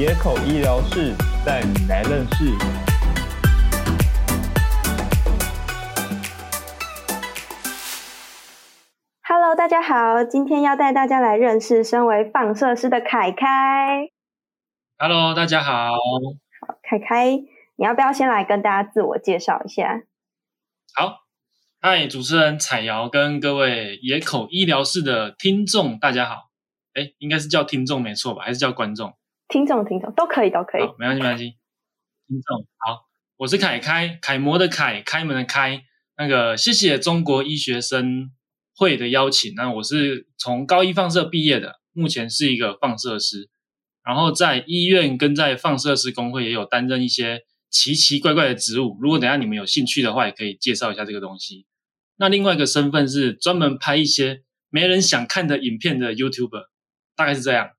野口医疗室带你来认识。Hello，大家好，今天要带大家来认识身为放射师的凯凯。Hello，大家好。凯凯，你要不要先来跟大家自我介绍一下？好，嗨，主持人彩瑶跟各位野口医疗室的听众，大家好。哎，应该是叫听众没错吧？还是叫观众？听众，听众都可以，都可以。没关系，没关系。听众好，我是凯开，楷模的楷，开门的开。那个，谢谢中国医学生会的邀请。那我是从高一放射毕业的，目前是一个放射师。然后在医院跟在放射师工会也有担任一些奇奇怪怪的职务。如果等下你们有兴趣的话，也可以介绍一下这个东西。那另外一个身份是专门拍一些没人想看的影片的 YouTuber，大概是这样。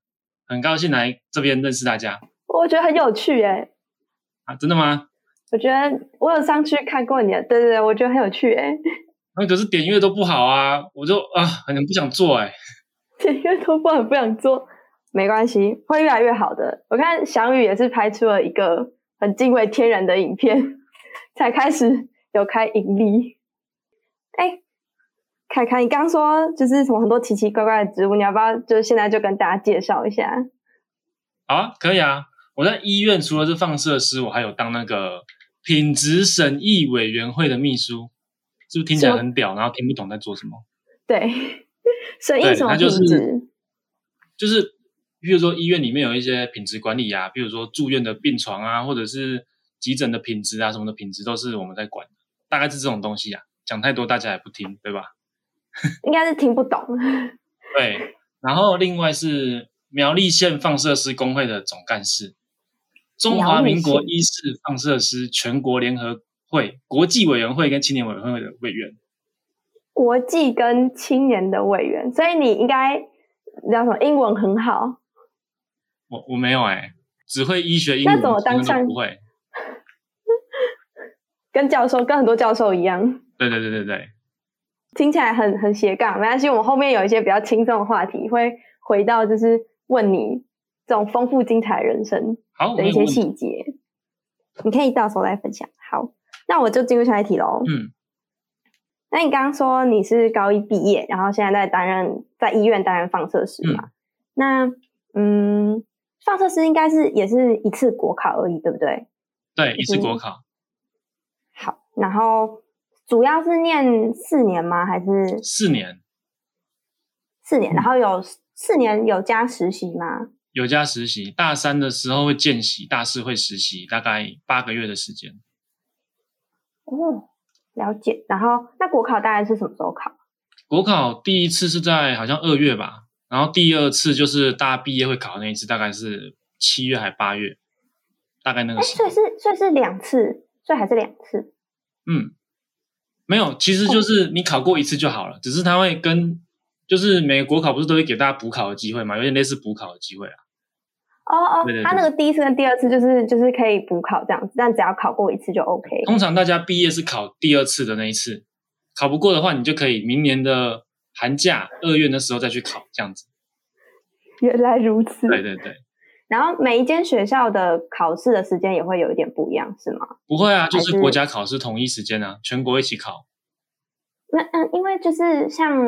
很高兴来这边认识大家我觉得很有趣耶。啊！真的吗？我觉得我有上去看过你的，对对对，我觉得很有趣哎。那可是点阅都不好啊，我就啊很不想做哎、点阅都不很不想做，没关系，会越来越好的。我看翔宇也是拍出了一个很敬畏天然的影片，才开始有开盈利。哎，凯凯，你刚说就是什么很多奇奇怪怪的植物，你要不要就现在就跟大家介绍一下？好啊，可以啊。我在医院除了是放射师，我还有当那个品质审议委员会的秘书，是不是听起来很屌，然后听不懂在做什么？对，审议对什么它就是品质？就是比如说医院里面有一些品质管理啊，比如说住院的病床啊，或者是急诊的品质啊，什么的品质都是我们在管的，大概是这种东西啊。讲太多大家也不听，对吧？应该是听不懂。对，然后另外是苗栗县放射师工会的总干事，中华民国医事放射师全国联合会国际委员会跟青年委员会的委员。国际跟青年的委员，所以你应该叫什么？英文很好，我我没有哎、只会医学英那文，其他都怎么当上不会。跟教授跟很多教授一样。对对对对对，听起来很很斜杠，没关系，我们后面有一些比较轻松的话题，会回到就是问你这种丰富精彩人生好，的一些。细节，你可以到时候来分享。好，那我就进入下一题喽。嗯，那你刚刚说你是高一毕业，然后现在在担任在医院担任放射师嘛？那嗯，放射师应该是也是一次国考而已，对不对？对，一次国嗯考。好，然后主要是念四年吗？还是四年四年？然后有四年有加实习吗？有加实习，大三的时候会见习，大四会实习，大概八个月的时间。哦，了解。然后那国考大概是什么时候考？国考第一次是在好像二月吧，然后第二次就是大家毕业会考的那一次，大概是七月还八月，大概那哎，个时候所以。是所以是两次，所以还是两次。嗯，没有，其实就是你考过一次就好了，只是他会跟就是每个国考不是都会给大家补考的机会嘛，有点类似补考的机会啊。哦哦对对，对他那个第一次跟第二次就是就是可以补考这样子，但只要考过一次就 OK。通常大家毕业是考第二次的那一次，考不过的话，你就可以明年的寒假二月的时候再去考，这样子。原来如此。对对对，然后每一间学校的考试的时间也会有一点不一样，是吗？不会啊，就是是国家考试统一时间啊，全国一起考。那嗯，因为就是像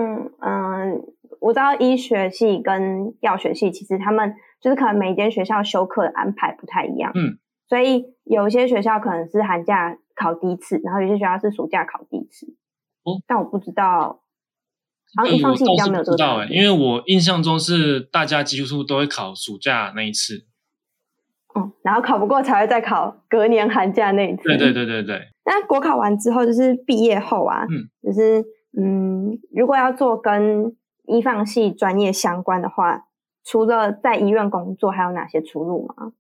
嗯，我知道医学系跟药学系其实他们就是可能每一间学校修课的安排不太一样，嗯，所以有些学校可能是寒假考第一次，然后有些学校是暑假考第一次。哦，但我不知道，好像这个一放系比较没有这个差不知道哎、因为我印象中是大家几乎都会考暑假那一次。嗯，然后考不过才会再考隔年寒假那一次。对对对对对，那国考完之后，就是毕业后啊，嗯，就是嗯，如果要做跟医放系专业相关的话，除了在医院工作，还有哪些出路吗？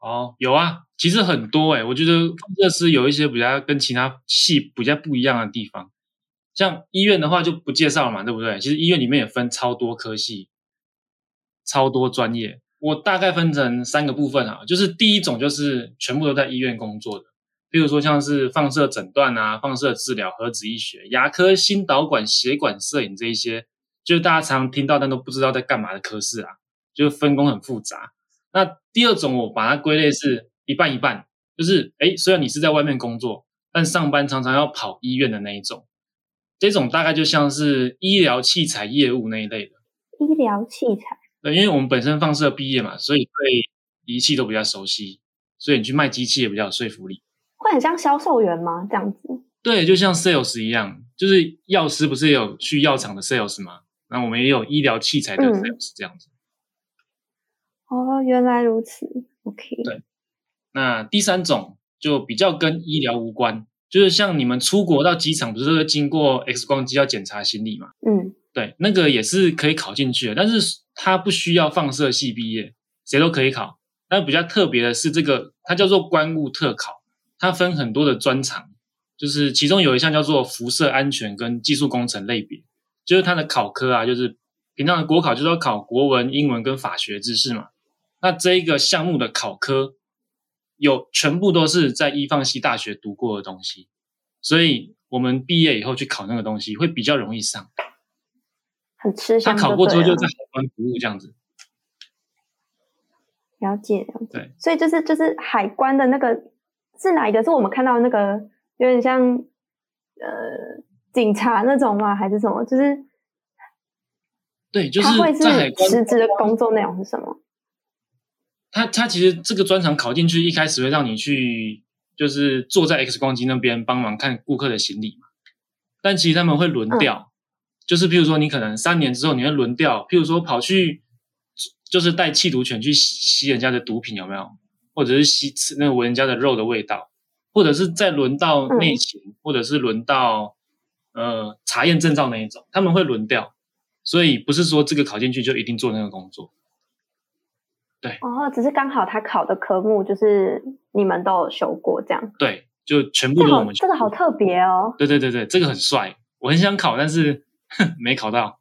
哦，有啊，其实很多哎、我觉得放射师有一些比较跟其他系比较不一样的地方。像医院的话就不介绍了嘛，对不对？其实医院里面也分超多科系，超多专业。我大概分成三个部分啊，就是第一种就是全部都在医院工作的，比如说像是放射诊断啊、放射治疗、核子医学、牙科、心导管、血管摄影这一些，就是大家常常听到但都不知道在干嘛的科室啊，就是分工很复杂。那第二种我把它归类是一半一半，就是哎，虽然你是在外面工作，但上班常常要跑医院的那一种，这种大概就像是医疗器材业务那一类的。医疗器材，对，因为我们本身放射毕业嘛，所以对仪器都比较熟悉，所以你去卖机器也比较有说服力。会很像销售员吗？这样子？对，就像 sales 一样，就是药师不是有去药厂的 sales 吗？那我们也有医疗器材的 sales 这样子。哦，原来如此。OK。对。那第三种就比较跟医疗无关，就是像你们出国到机场，不是会经过 X 光机要检查行李嘛？嗯。对，那个也是可以考进去的，但是它不需要放射系毕业，谁都可以考。但比较特别的是，这个它叫做关务特考。它分很多的专长，就是其中有一项叫做辐射安全跟技术工程类别，就是它的考科啊，就是平常的国考就是要考国文、英文跟法学知识嘛。那这一个项目的考科有全部都是在一放西大学读过的东西，所以我们毕业以后去考那个东西会比较容易上。很吃香。他考过之后就在海关服务这样子。了解了解。对，所以就是就是海关的那个。是哪一个？是我们看到那个有点像呃警察那种吗？还是什么？就是对，就是在海关实质的工作内容是什么？他他其实这个专场考进去，一开始会让你去，就是坐在 X 光机那边帮忙看顾客的行李嘛。但其实他们会轮调，就是譬如说你可能三年之后你会轮调，譬如说跑去就是带气毒犬去吸人家的毒品，有没有？或者是吸吃那个闻人家的肉的味道，或者是再轮到内勤，或者是轮到呃查验证照那一种，他们会轮调，所以不是说这个考进去就一定做那个工作。对，哦，只是刚好他考的科目就是你们都有修过这样。对，就全部都我们这个好特别哦。对对对对，这个很帅，我很想考，但是 没考到。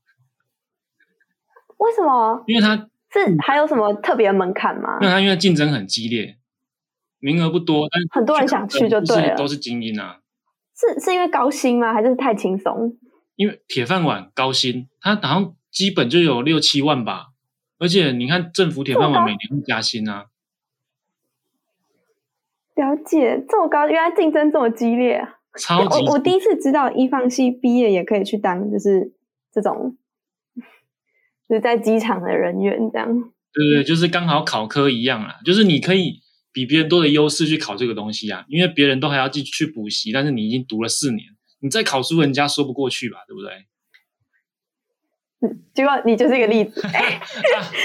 为什么？因为他。是还有什么特别门槛吗？那他因为竞争很激烈，名额不多，但很多人想去就对了，都是精英啊。是是因为高薪吗？还是太轻松？因为铁饭碗高薪，他好像基本就有六七万吧。而且你看政府铁饭碗每年会加薪啊。了解这么高，原来竞争这么激烈啊！超级，我我第一次知道一放系毕业也可以去当，就是这种。就是在机场的人员这样，对对，就是刚好考科一样啦，就是你可以比别人多的优势去考这个东西啊，因为别人都还要继续去补习，但是你已经读了四年，你再考书，人家说不过去吧，对不对？嗯，结果你就是一个例子，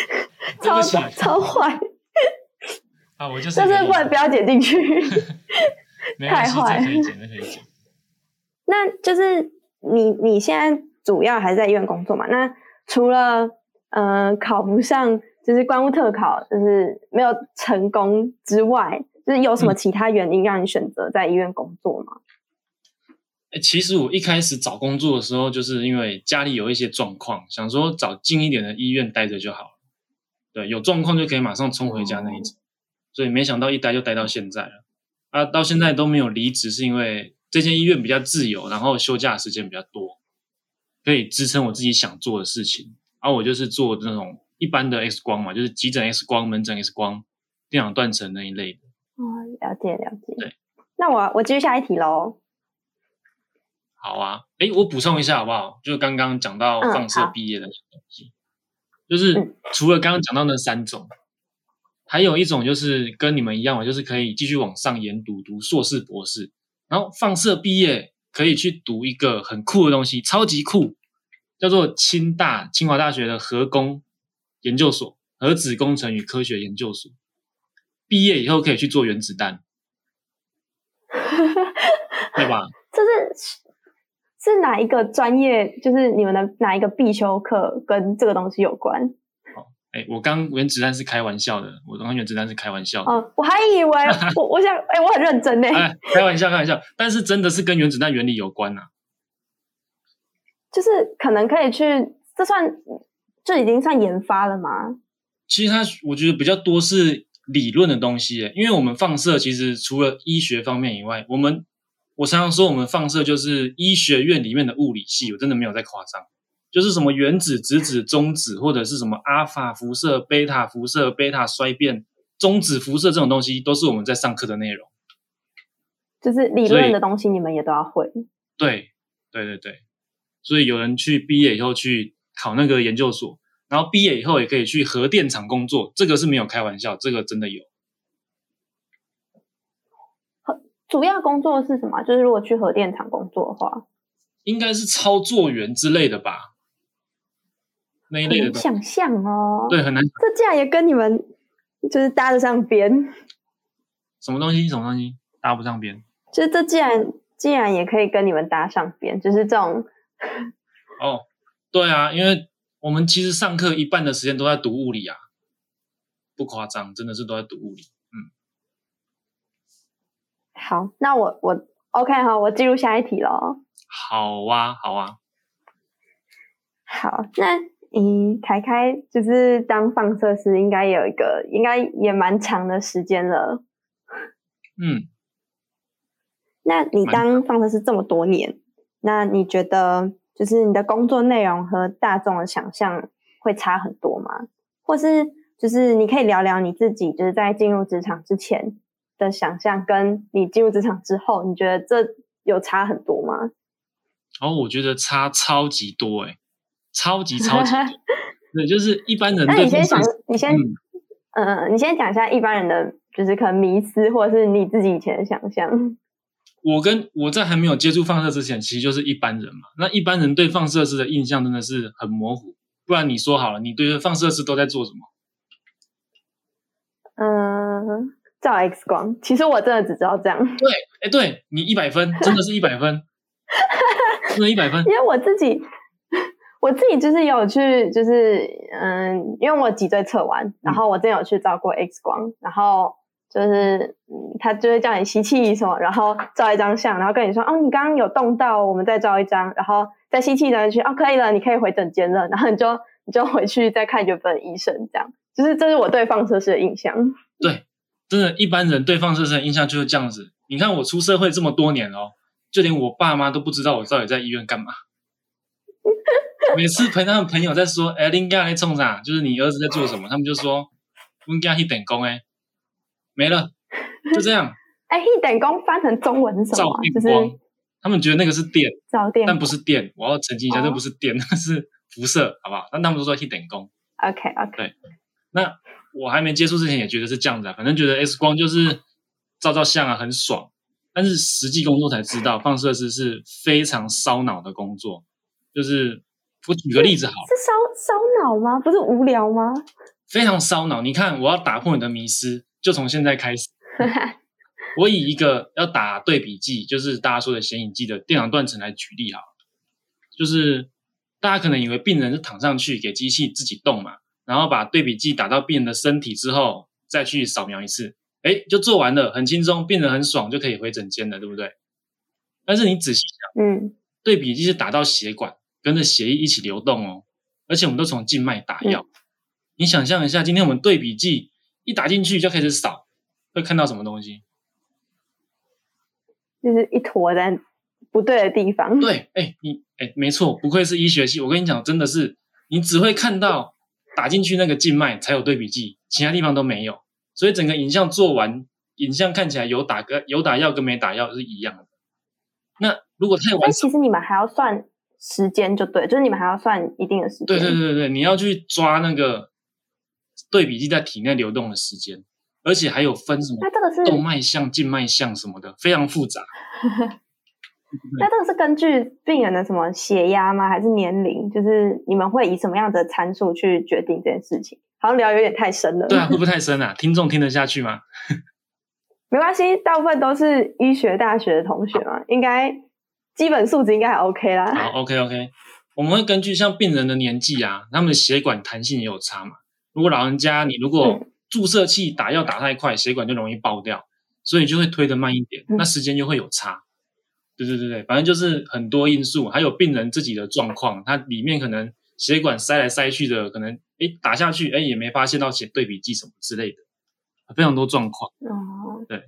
超超坏啊！我就是，但是不能不要剪进去，太坏，可以剪，可以剪。那就是你你现在主要还是在医院工作嘛？那除了呃考不上，就是关务特考，就是没有成功之外，就是有什么其他原因让你选择在医院工作吗？哎，其实我一开始找工作的时候，就是因为家里有一些状况，想说找近一点的医院待着就好了。对，有状况就可以马上冲回家那一种。所以没想到一待就待到现在了。啊，到现在都没有离职，是因为这间医院比较自由，然后休假时间比较多。可以支撑我自己想做的事情，而我就是做那种一般的 X 光嘛，就是急诊 X 光、门诊 X 光、电脑断层那一类的。哦，了解了解。对，那我我继续下一题喽。好啊，哎，我补充一下好不好？就是刚刚讲到放射毕业的东西，就是除了刚刚讲到那三种，还有一种就是跟你们一样嘛，就是可以继续往上研读，读硕士、博士，然后放射毕业。可以去读一个很酷的东西，超级酷，叫做清大清华大学的核工研究所，核子工程与科学研究所。毕业以后可以去做原子弹，对吧？这是是哪一个专业？就是你们的哪一个必修课跟这个东西有关？哎，我刚原子弹是开玩笑的，我刚原子弹是开玩笑。哦，我还以为 我我想，哎，我很认真呢。哎，开玩笑，开玩笑，但是真的是跟原子弹原理有关呐。就是可能可以去，这算这已经算研发了吗？其实它我觉得比较多是理论的东西，因为我们放射其实除了医学方面以外，我们我常常说我们放射就是医学院里面的物理系，我真的没有在夸张。就是什么原子、质子、中子，或者是什么阿尔法辐射、贝塔辐射、贝塔衰变、中子辐射这种东西，都是我们在上课的内容。就是理论的东西，你们也都要会。对，对对对，所以有人去毕业以后去考那个研究所，然后毕业以后也可以去核电厂工作，这个是没有开玩笑，这个真的有。主要工作是什么？就是如果去核电厂工作的话，应该是操作员之类的吧，那一很类的想象哦。，对，很难。这竟然也跟你们就是搭得上边，什么东西？什么东西搭不上边？就是这竟然竟然也可以跟你们搭上边，就是这种哦，对啊，因为我们其实上课一半的时间都在读物理啊，不夸张，真的是都在读物理。好。那我我 OK 好，我进入下一题喽。好啊，好啊，好，那嗯，凯凯就是当放射师，应该有一个，应该也蛮长的时间了。嗯，那你蛮当放射师这么多年，那你觉得就是你的工作内容和大众的想象会差很多吗？或是就是你可以聊聊你自己就是在进入职场之前的想象，跟你进入职场之后，你觉得这有差很多吗？哦我觉得差超级多诶、超级超级多。对，就是一般人那你先想你先嗯，嗯，你先讲一下一般人的，就是可能迷思，或者是你自己以前的想象。我跟我在还没有接触放射之前，其实就是一般人嘛。那一般人对放射师的印象真的是很模糊。不然你说好了，你对放射师都在做什么？嗯，照 X 光，其实我真的只知道这样，对，哎，对你一百分，真的是一百分，真的一百分。因为我自己，我自己就是有去，就是嗯，因为我脊椎侧弯，然后我之前有去照过 X 光，然后就是嗯，他就会叫你吸气什么，然后照一张相，然后跟你说，哦，你刚刚有动到，我们再照一张，然后再吸气的去，哦，可以了，你可以回诊间了，然后你就你就回去再看原本医生，这样，就是这是我对放射师的印象。对，真的，一般人对放射师的印象就是这样子。你看我出社会这么多年哦，就连我爸妈都不知道我到底在医院干嘛。每次陪他们朋友在说，哎，林家在冲啥？就是你儿子在做什么？他们就说，林家去等工哎，没了，就这样。哎，一等功翻成中文是什么就是光，他们觉得那个是电，照电，但不是电。我要澄清一下，哦这不是电，那是辐射，好不好？那他们都说去等工。OK OK，那我还没接触之前也觉得是这样子啊，反正觉得 X 光就是照照相啊，很爽。但是实际工作才知道，放射师是非常烧脑的工作。就是我举个例子好了，是烧烧脑吗？不是无聊吗？非常烧脑。你看，我要打破你的迷思，就从现在开始。我以一个要打对比剂，就是大家说的显影剂的电脑断层来举例好了，就是大家可能以为病人是躺上去给机器自己动嘛，然后把对比剂打到病人的身体之后，再去扫描一次，哎，就做完了，很轻松，病人很爽，就可以回诊间了，对不对？但是你仔细想，嗯，对比剂是打到血管，跟着血液一起流动哦，而且我们都从静脉打药。你想象一下，今天我们对比剂一打进去就开始扫，会看到什么东西？就是一坨在不对的地方。对，哎，你哎，没错，不愧是医学系。我跟你讲，真的是你只会看到打进去那个静脉才有对比剂，其他地方都没有。所以整个影像做完，影像看起来有打个有打药跟没打药是一样的。那如果太但完其实你们还要算时间，就对，就是你们还要算一定的时间。对对对对，你要去抓那个对比剂在体内流动的时间，而且还有分什么那这个是动脉像、静脉像什么的，非常复杂。那这个是根据病人的什么血压吗？还是年龄？就是你们会以什么样的参数去决定这件事情？好像聊有点太深了。对啊，会不会太深啊？听众听得下去吗？没关系，大部分都是医学大学的同学嘛，应该基本素质应该还 OK 啦。好，OK OK，我们会根据像病人的年纪啊，他们的血管弹性也有差嘛。如果老人家你如果嗯注射器打药打太快，血管就容易爆掉，所以就会推得慢一点，嗯那时间就会有差。对对对对，反正就是很多因素，还有病人自己的状况，他里面可能血管塞来塞去的，可能诶打下去诶也没发现到血对比剂什么之类的，非常多状况。哦，对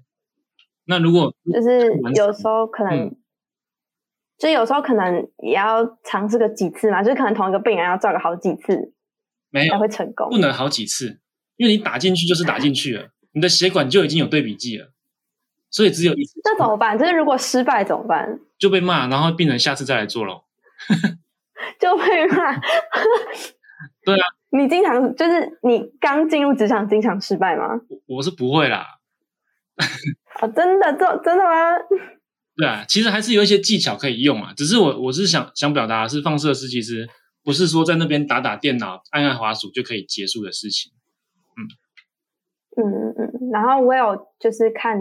那如果就是有时候可能嗯就有时候可能也要尝试个几次嘛，就是可能同一个病人要照个好几次没有才会成功不。能好几次，因为你打进去就是打进去了，你的血管就已经有对比剂了，所以只有一次那怎么办？就是如果失败怎么办？就被骂，然后病人下次再来做咯。就被骂。对啊，你经常就是你刚进入职场经常失败吗？我我是不会啦，哦，真的，这真的吗？对啊，其实还是有一些技巧可以用啊，只是我我是想想表达的是，放射师其实不是说在那边打打电脑、按按滑鼠就可以结束的事情。嗯嗯嗯。然后我有就是看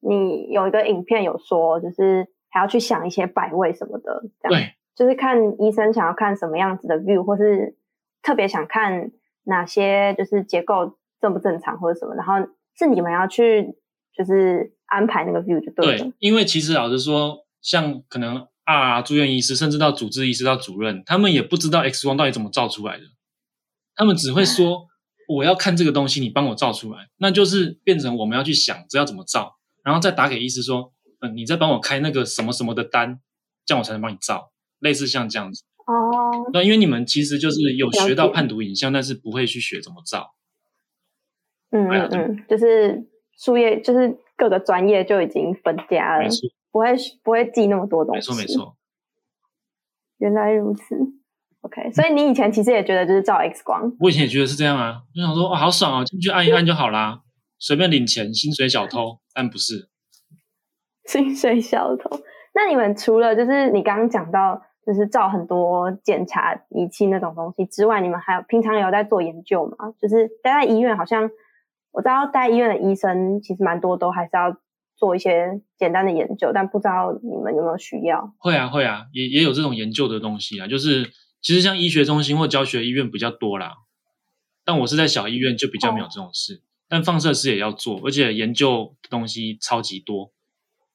你有一个影片有说，就是还要去想一些摆位什么的，这样。对，就是看医生想要看什么样子的 view，或是特别想看哪些就是结构正不正常或者什么，然后是你们要去就是安排那个 view 就对了。对，因为其实老实说，像可能啊住院医师，甚至到主治医师到主任，他们也不知道 X 光到底怎么照出来的，他们只会说我要看这个东西，你帮我照出来，那就是变成我们要去想这要怎么照，然后再打给医师说，嗯、你再帮我开那个什么什么的单，这样我才能帮你照，类似像这样子。哦，那因为你们其实就是有学到判读影像，但是不会去学怎么照。嗯嗯嗯，就是术业就是各个专业就已经分家了不会不会记那么多东西。没错，没。错。原来如此。OK，所以你以前其实也觉得就是照 X 光，我以前也觉得是这样啊，就想说哇，好爽啊，进去按一按就好啦，随便领钱，薪水小偷。但不是，薪水小偷。那你们除了就是你刚刚讲到就是照很多检查仪器那种东西之外，你们还有平常有在做研究吗？就是待在医院，好像我知道待医院的医生其实蛮多都还是要做一些简单的研究，但不知道你们有没有需要？会啊会啊，也也有这种研究的东西啊，就是其实像医学中心或教学医院比较多啦，但我是在小医院就比较没有这种事。但放射师也要做，而且研究的东西超级多。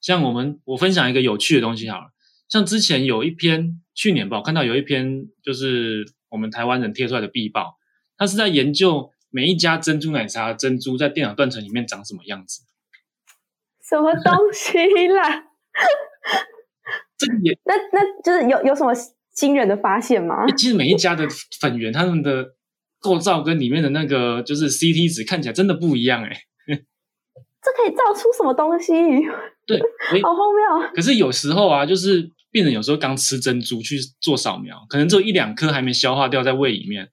像我们，我分享一个有趣的东西好了，像之前有一篇去年吧，我看到有一篇就是我们台湾人贴出来的壁报，它是在研究每一家珍珠奶茶珍珠在电脑断层里面长什么样子。什么东西啦？这个也那那就是有有什么惊人的发现吗？其实每一家的粉圆，它们的构造跟里面的那个就是 CT 值看起来真的不一样哎、这可以造出什么东西？对，诶好荒谬！可是有时候啊，就是病人有时候刚吃珍珠去做扫描，可能只有一两颗还没消化掉在胃里面，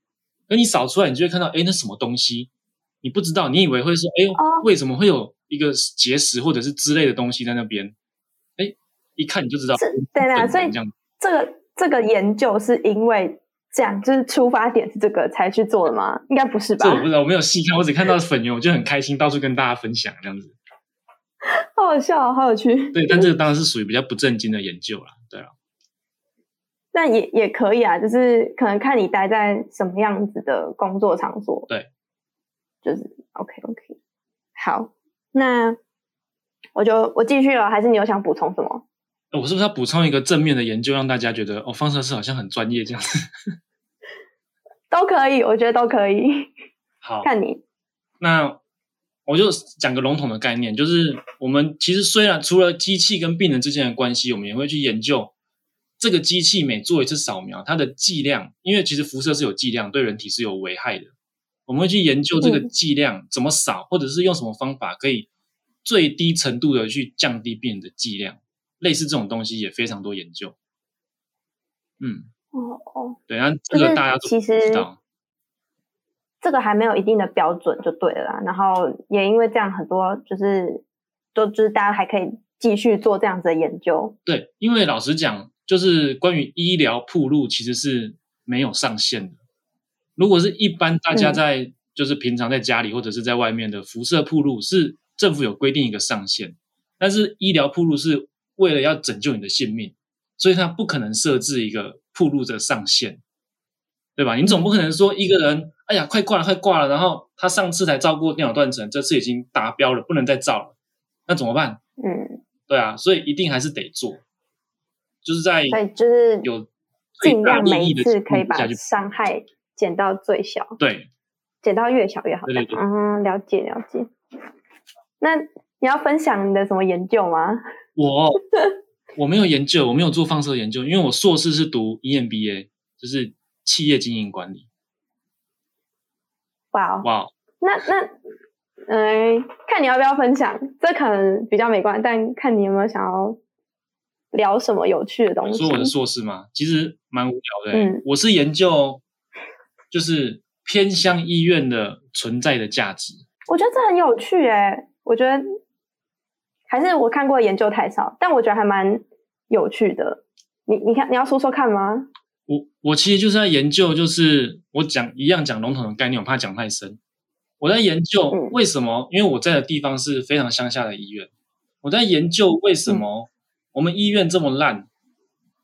那你扫出来，你就会看到，哎，那什么东西？你不知道，你以为会说，哎呦，哦为什么会有一个结石或者是之类的东西在那边？哎，一看你就知道是，对啊，所以这个这个研究是因为这样，就是出发点是这个才去做的吗？应该不是吧这？我不知道，我没有细看，我只看到粉圆，我就很开心，到处跟大家分享这样子。好好笑哦，好有趣。对，但这个当然是属于比较不正经的研究啦，对啊。但也也可以啊，就是可能看你待在什么样子的工作场所。对，就是 OK OK。好，那我就我继续了，还是你有想补充什么？呃我是不是要补充一个正面的研究，让大家觉得哦，放射师好像很专业这样子？都可以，我觉得都可以，好，看你。那我就讲个笼统的概念，就是我们其实虽然除了机器跟病人之间的关系，我们也会去研究这个机器每做一次扫描，它的剂量，因为其实辐射是有剂量，对人体是有危害的。我们会去研究这个嗯剂量怎么扫，或者是用什么方法可以最低程度的去降低病人的剂量，类似这种东西也非常多研究。嗯，哦哦，对，然后这个大家都其实知道。这个还没有一定的标准就对了啦。然后也因为这样，很多就是都就是大家还可以继续做这样子的研究。对，因为老实讲，就是关于医疗铺路其实是没有上限的。如果是一般大家嗯在、就是平常在家里或者是在外面的辐射铺路，是政府有规定一个上限，但是医疗铺路是为了要拯救你的性命，所以他不可能设置一个铺路的上限，对吧？你总不可能说一个人，哎呀，快挂了，快挂了，然后他上次才照过电脑断层，这次已经达标了，不能再照了，那怎么办？嗯，对啊，所以一定还是得做，就是在就是有最尽量每一次可以把伤害减到最小，对减到越小越好。对对对嗯，了解了解。那你要分享你的什么研究吗？我我没有研究，我没有做放射研究，因为我硕士是读 EMBA，就是企业经营管理。哇哦，哇，那那，嗯、看你要不要分享，这可能比较没关，但看你有没有想要聊什么有趣的东西。说我的硕士嘛，其实蛮无聊的欸、嗯我是研究就是偏向医院的存在的价值。我觉得这很有趣诶，我觉得还是我看过的研究太少，但我觉得还蛮有趣的。你你看，你要说说看吗？我我其实就是在研究，就是我讲一样讲笼统的概念，我怕讲太深。我在研究嗯为什么，因为我在的地方是非常乡下的医院，我在研究为什么我们医院这么烂，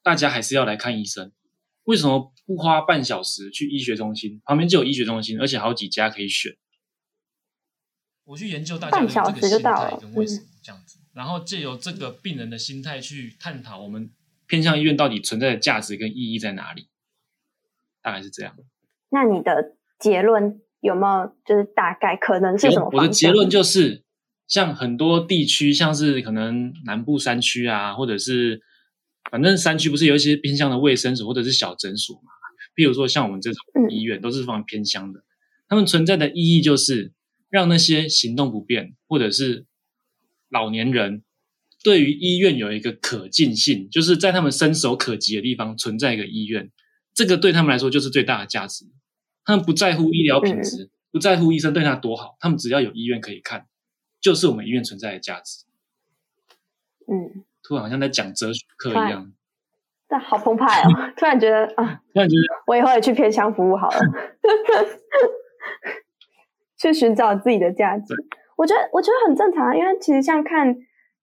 大家还是要来看医生。为什么不花半小时去医学中心？旁边就有医学中心，而且好几家可以选。我去研究大家的半小时就到了跟为什么这样子，然后借由这个病人的心态去探讨我们偏向医院到底存在的价值跟意义在哪里，大概是这样。那你的结论有没有就是大概可能是什么我的结论就是，像很多地区，像是可能南部山区啊，或者是反正山区不是有一些偏向的卫生所或者是小诊所嘛？比如说像我们这种嗯医院都是非常偏乡的，他们存在的意义就是让那些行动不便或者是老年人对于医院有一个可近性，就是在他们伸手可及的地方存在一个医院，这个对他们来说就是最大的价值。他们不在乎医疗品质，不在乎医生对他多好，他们只要有医院可以看，就是我们医院存在的价值。嗯，突然好像在讲哲学课一样，但好澎湃哦！突然觉得啊，突然觉得我以后也去偏乡服务好了，去寻找自己的价值。我觉得我觉得很正常啊，因为其实像看，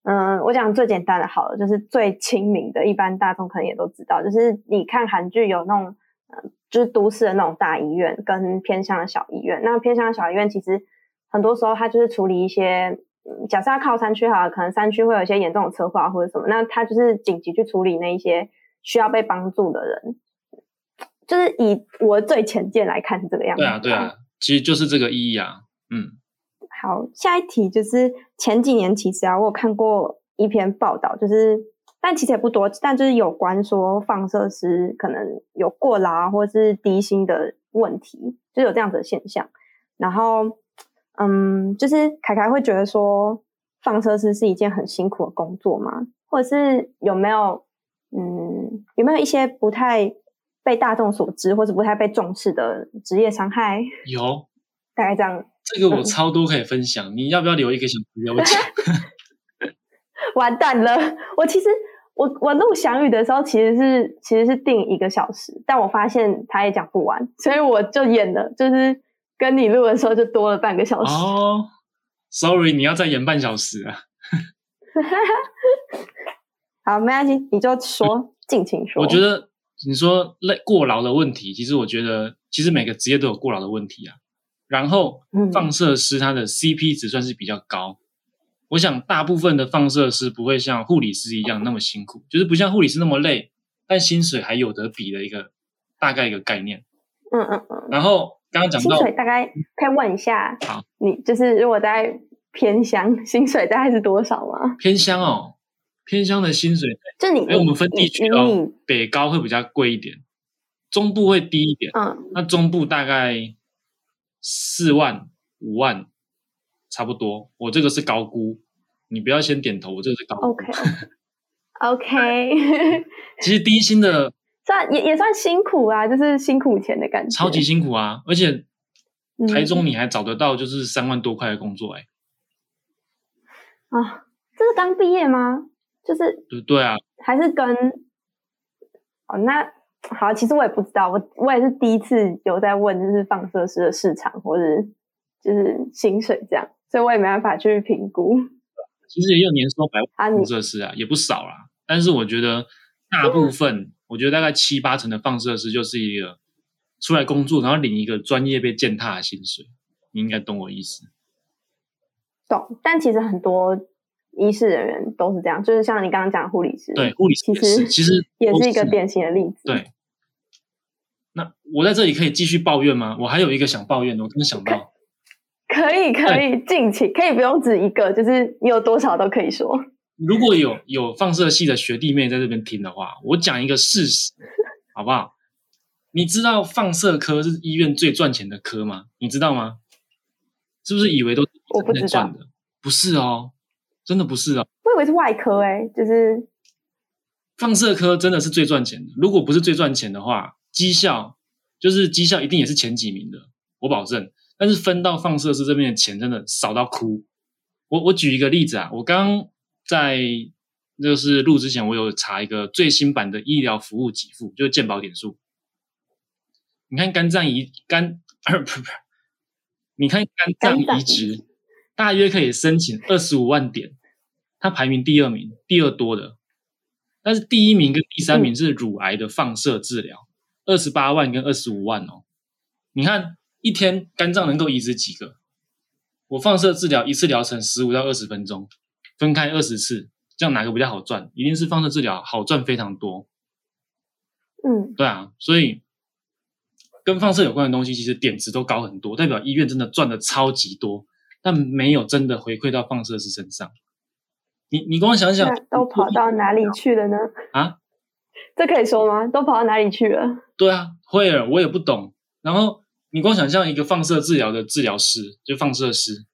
嗯、我讲最简单的好了，就是最亲民的，一般大众可能也都知道，就是你看韩剧有那种，嗯、就是都市的那种大医院跟偏向的小医院。那偏向的小医院其实很多时候它就是处理一些，嗯假设它靠山区好了，可能山区会有一些严重的车祸啊或者什么，那它就是紧急去处理那一些需要被帮助的人。就是以我最浅见来看是这个样子。对啊对啊，其实就是这个意义啊。嗯，好，下一题就是前几年其实啊，我有看过一篇报道，就是但其实也不多，但就是有关说放射师可能有过劳啊，或是低薪的问题，就有这样子的现象。然后，嗯，就是凯凯会觉得说放射师是一件很辛苦的工作吗？或者是有没有，嗯，有没有一些不太被大众所知，或者不太被重视的职业伤害？有大概这样。这个我超多可以分享，你要不要留一个小时给我讲？完蛋了！我其实我我录翔宇的时候其实是其实是定一个小时，但我发现他也讲不完，所以我就演了，就是跟你录的时候就多了半个小时。哦，sorry，你要再演半小时啊。好，没关系，你就说，尽情说。我觉得你说累过劳的问题，其实我觉得其实每个职业都有过劳的问题啊。然后嗯放射师他的 CP 值算是比较高，我想大部分的放射师不会像护理师一样那么辛苦，就是不像护理师那么累，但薪水还有得比的一个大概一个概念。嗯嗯嗯，然后刚刚讲到薪水大概可以问一下，好，你就是如果在偏乡，薪水大概是多少吗？偏乡哦，偏乡的薪水，就你，哎，我们分地区以哦，北高会比较贵一点，中部会低一点。嗯那中部大概四万五万差不多，我这个是高估，你不要先点头，我这个是高估。OK OK，其实低薪的 算也也算辛苦啊，就是辛苦钱的感觉，超级辛苦啊，而且嗯台中你还找得到就是三万多块的工作、欸，哎，啊，这是刚毕业吗？就是对对啊，还是跟哦，那好，其实我也不知道，我我也是第一次有在问，就是放射师的市场或者就是薪水这样，所以我也没办法去评估其实也有年收百万放射师啊，也不少啦。但是我觉得大部分，我觉得大概七八成的放射师就是一个出来工作，然后领一个专业被践踏的薪水，你应该懂我意思。懂，但其实很多医师人员都是这样，就是像你刚刚讲的护理师，对，护理师其，实其实也是一个典型的例子。对，那我在这里可以继续抱怨吗？我还有一个想抱怨的，我真的想到，可以可以尽情，可以不用只一个，就是你有多少都可以说。如果有有放射系的学弟妹在这边听的话，我讲一个事实，好不好？你知道放射科是医院最赚钱的科吗？你知道吗？是不是以为都我不知道的？不是哦，真的不是哦。我以为是外科诶、就是放射科真的是最赚钱的。如果不是最赚钱的话，绩效就是绩效一定也是前几名的，我保证。但是分到放射师这边的钱真的少到哭。我我举一个例子啊，我刚刚在就是录之前，我有查一个最新版的医疗服务给付，就是健保点数。你看肝脏移肝，不不不，你看肝脏肝脏移植，大约可以申请二十五万点，它排名第二名，第二多的。但是第一名跟第三名是乳癌的放射治疗，二十八万跟二十五万哦。你看一天肝脏能够移植几个？我放射治疗一次疗程十五到二十分钟，分开二十次，这样哪个比较好赚？一定是放射治疗好赚非常多。嗯，对啊，所以跟放射有关的东西，其实点值都高很多，代表医院真的赚的超级多，但没有真的回馈到放射师身上。你你光想想，都跑到哪里去了呢？啊？这可以说吗？都跑到哪里去了？对啊，会尔我也不懂。然后你光想象一个放射治疗的治疗师，就放射师，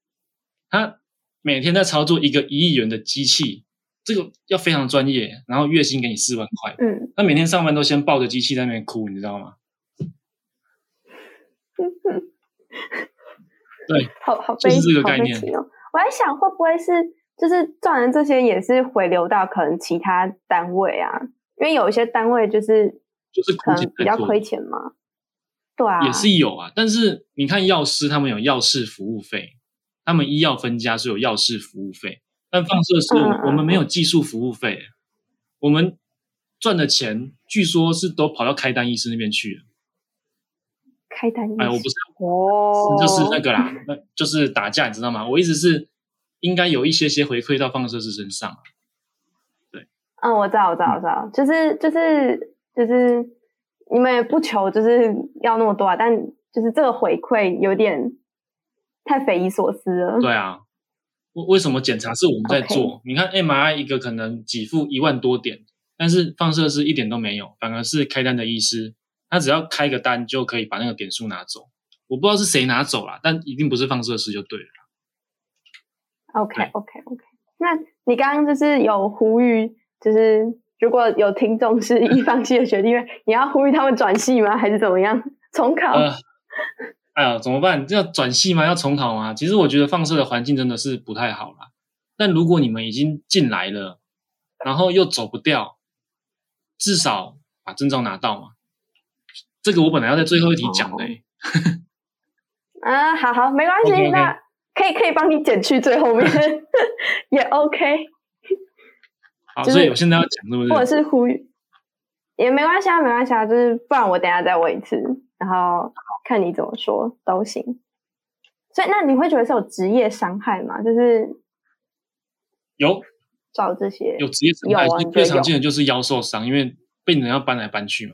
他每天在操作一个一亿元的机器，这个要非常专业，然后月薪给你四万块，嗯，他每天上班都先抱着机器在那边哭，你知道吗？对，好好悲就是这个概念哦。我在想，会不会是就是赚的这些也是回流到可能其他单位啊？因为有一些单位就是就是可能比较亏钱嘛。对啊，也是有啊，但是你看药师他们有药师服务费，他们医药分家是有药师服务费，但放射师我们没有技术服务费，我们赚的钱据说是都跑到开单医师那边去了。开单医哎，我不师是哦，就是那个啦，那就是打架，你知道吗？我意思是应该有一些些回馈到放射师身上。嗯，我知道，我知道，我知道，就是就是就是你们也不求就是要那么多啊，但就是这个回馈有点太匪夷所思了。对啊，为为什么检查是我们在做？你看 MRI 一个可能给付一万多点，但是放射师一点都没有，反而是开单的医师，他只要开个单就可以把那个点数拿走。我不知道是谁拿走了，但一定不是放射师就对了。OK OK OK，那你刚刚就是有呼吁，就是如果有听众是一方系的学弟妹，你要呼吁他们转系吗？还是怎么样？重考？呃，哎呀，怎么办？这要转系吗？要重考吗？其实我觉得放射的环境真的是不太好啦。但如果你们已经进来了，然后又走不掉，至少把证照拿到嘛。这个我本来要在最后一题讲的、欸，啊，好好，没关系那可以可以帮你减去最后面 也 OK，好，就是所以我现在要讲，对不或者？是呼吁也没关系啊，没关系啊，就是不然我等下再问一次，然后看你怎么说都行。所以那你会觉得是有职业伤害吗？就是有找这些有职业伤害，有啊最常见的就是腰受伤，因为病人要搬来搬去嘛。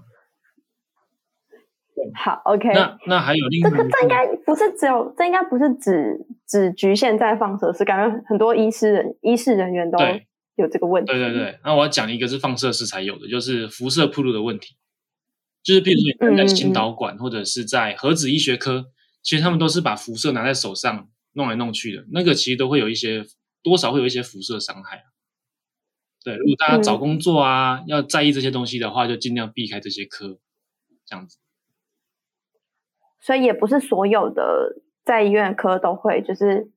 好 OK，那那还有另一个这应该不是只有，这应该不是只只局限在放射师，感觉很多医师人医师人员都对有这个问题。对对对，那我要讲一个是放射师才有的，就是辐射铺路的问题。就是比如说你在心导管或者是在核子医学科，其实他们都是把辐射拿在手上弄来弄去的，那个其实都会有一些多少会有一些辐射伤害啊。对，如果大家找工作啊，要在意这些东西的话，就尽量避开这些科，这样子。所以也不是所有的在医院科都会，就是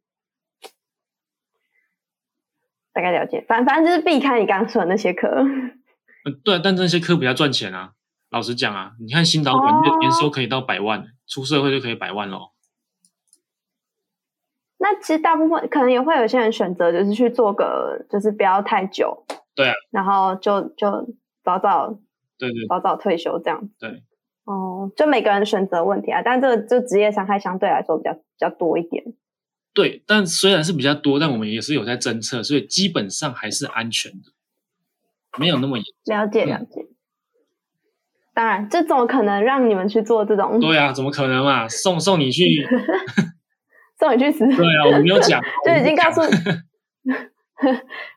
大概了解，反反正就是避开你刚刚说的那些科。嗯，对，但那些科比较赚钱啊。老实讲啊，你看新导管哦年年收可以到百万，出社会就可以百万喽。那其实大部分可能也会有些人选择，就是去做个，就是不要太久，对啊，然后就就早早对对早早退休这样子。对，哦，就每个人选择问题啊，但这个就职业伤害相对来说比较比较多一点。对，但虽然是比较多，但我们也是有在侦测，所以基本上还是安全的，没有那么严。了解嗯了解。当然，这怎么可能让你们去做这种对啊，怎么可能嘛？送送你去，送你去死？对啊，我没有讲，就已经告诉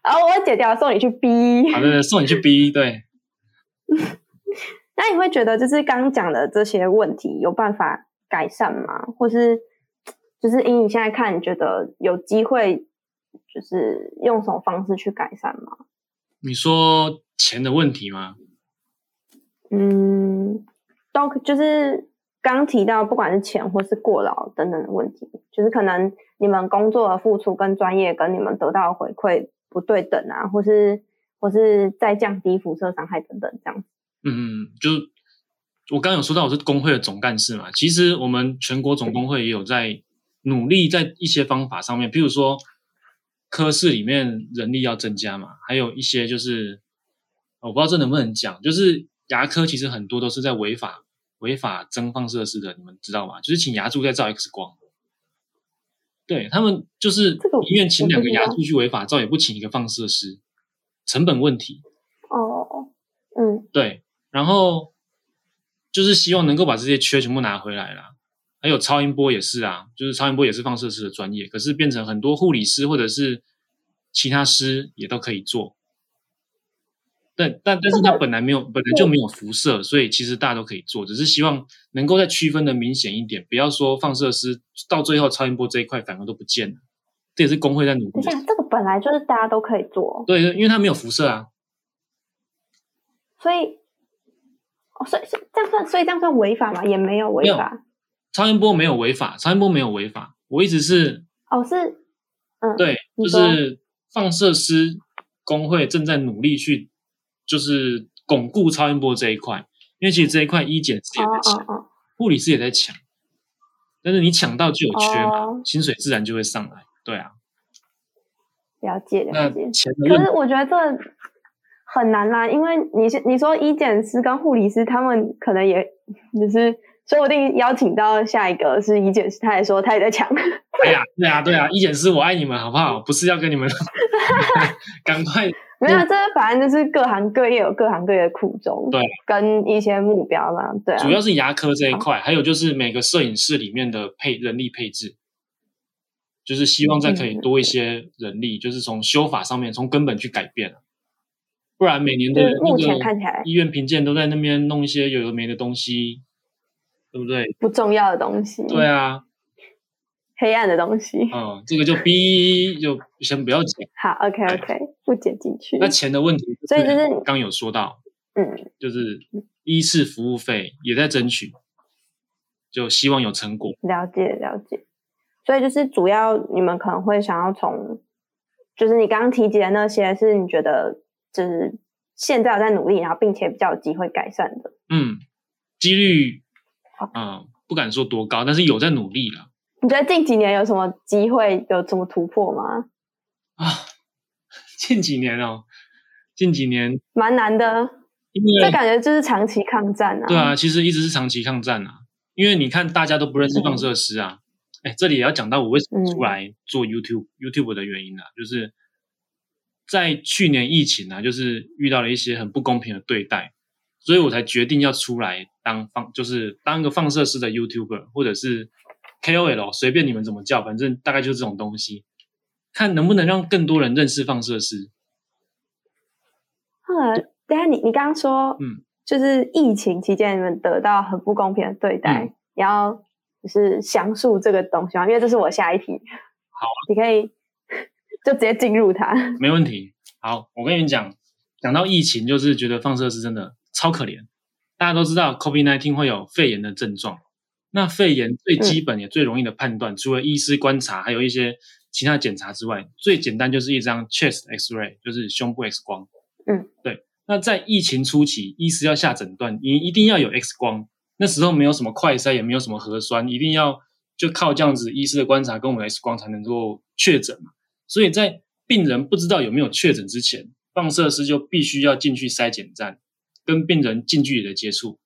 然后我解掉 送你去 B。好的，送你去 B。对。那你会觉得就是刚刚讲的这些问题有办法改善吗？或是就是以你现在看，你觉得有机会就是用什么方式去改善吗？你说钱的问题吗？嗯，都就是刚提到，不管是钱或是过劳等等的问题，就是可能你们工作的付出跟专业跟你们得到的回馈不对等啊，或是或是再降低辐射伤害等等这样子。嗯，就我刚刚有说到我是工会的总干事嘛，其实我们全国总工会也有在努力在一些方法上面，比如说科室里面人力要增加嘛，还有一些就是我不知道这能不能讲，就是牙科其实很多都是在违法违法增放射式的，你们知道吗？就是请牙柱在照 X 光，对他们就是医院请两个牙柱去违法照，也不请一个放射师，成本问题。哦，嗯，对。然后就是希望能够把这些缺全部拿回来啦。还有超音波也是啊，就是超音波也是放射师的专业，可是变成很多护理师或者是其他师也都可以做。但但但是它本来没有本来就没有辐射，所以其实大家都可以做，只是希望能够再区分的明显一点，不要说放射师到最后超音波这一块反而都不见了。这也是工会在努力。等下，这个本来就是大家都可以做。对，因为它没有辐射啊。所以。哦，所以这样算，所以这样算违法吗？也没有违法。超音波没有违法，超音波没有违法。我一直是，哦，是，嗯，对，就是放射师工会正在努力去，就是巩固超音波这一块，因为其实这一块医检师也在抢，护理师也在抢，但是你抢到就有缺嘛，薪水自然就会上来。对啊，了解了解。可是我觉得这。很难啦，因为你是你说医检师跟护理师，他们可能也就是说不定邀请到下一个是医检师，他也说他也在抢。对呀，对呀，对呀，医检师我爱你们，好不好？不是要跟你们 赶快没有，这反正就是各行各业有各行各业的苦衷，对，跟一些目标嘛，对。主要是牙科这一块，还有就是每个摄影室里面的配人力配置，就是希望再可以多一些人力，就是从修法上面从根本去改变不然每年的目前看起来医院评鉴都在那边弄一些有的没的东西，对不对？不重要的东西。对啊，黑暗的东西。嗯，这个就 B 就先不要讲。好，OK OK，不剪进去。那钱的问题，所以就是刚有说到，嗯，就是一是服务费也在争取，就希望有成果。了解了解，所以就是主要你们可能会想要从，就是你刚刚提及的那些，是你觉得。就是现在在努力，然后并且比较有机会改善的。嗯，几率，嗯，不敢说多高，但是有在努力了。你觉得近几年有什么机会，有什么突破吗？啊，近几年哦，近几年蛮难的，因为这感觉就是长期抗战啊。对啊，其实一直是长期抗战啊，因为你看大家都不认识放射师啊。哎，这里也要讲到我为什么出来做 YouTube YouTube 的原因啊，就是。在去年疫情啊，就是遇到了一些很不公平的对待，所以我才决定要出来当放，就是当个放射师的 YouTuber 或者是 KOL，随便你们怎么叫，反正大概就是这种东西，看能不能让更多人认识放射师。啊，等下你你刚刚说，嗯，就是疫情期间你们得到很不公平的对待，然后就是详述这个东西吗？因为这是我下一题。好，你可以。就直接进入它，没问题。好，我跟你们讲，讲到疫情，就是觉得放射是真的超可怜。大家都知道，COVID-19 会有肺炎的症状。那肺炎最基本也最容易的判断，除了医师观察，还有一些其他检查之外，最简单就是一张 chest X-ray，就是胸部 X 光。嗯，对。那在疫情初期，医师要下诊断，你一定要有 X 光。那时候没有什么快筛，也没有什么核酸，一定要就靠这样子医师的观察跟我们 X 光才能够确诊嘛。所以在病人不知道有没有确诊之前，放射师就必须要进去筛检站，跟病人近距离的接触。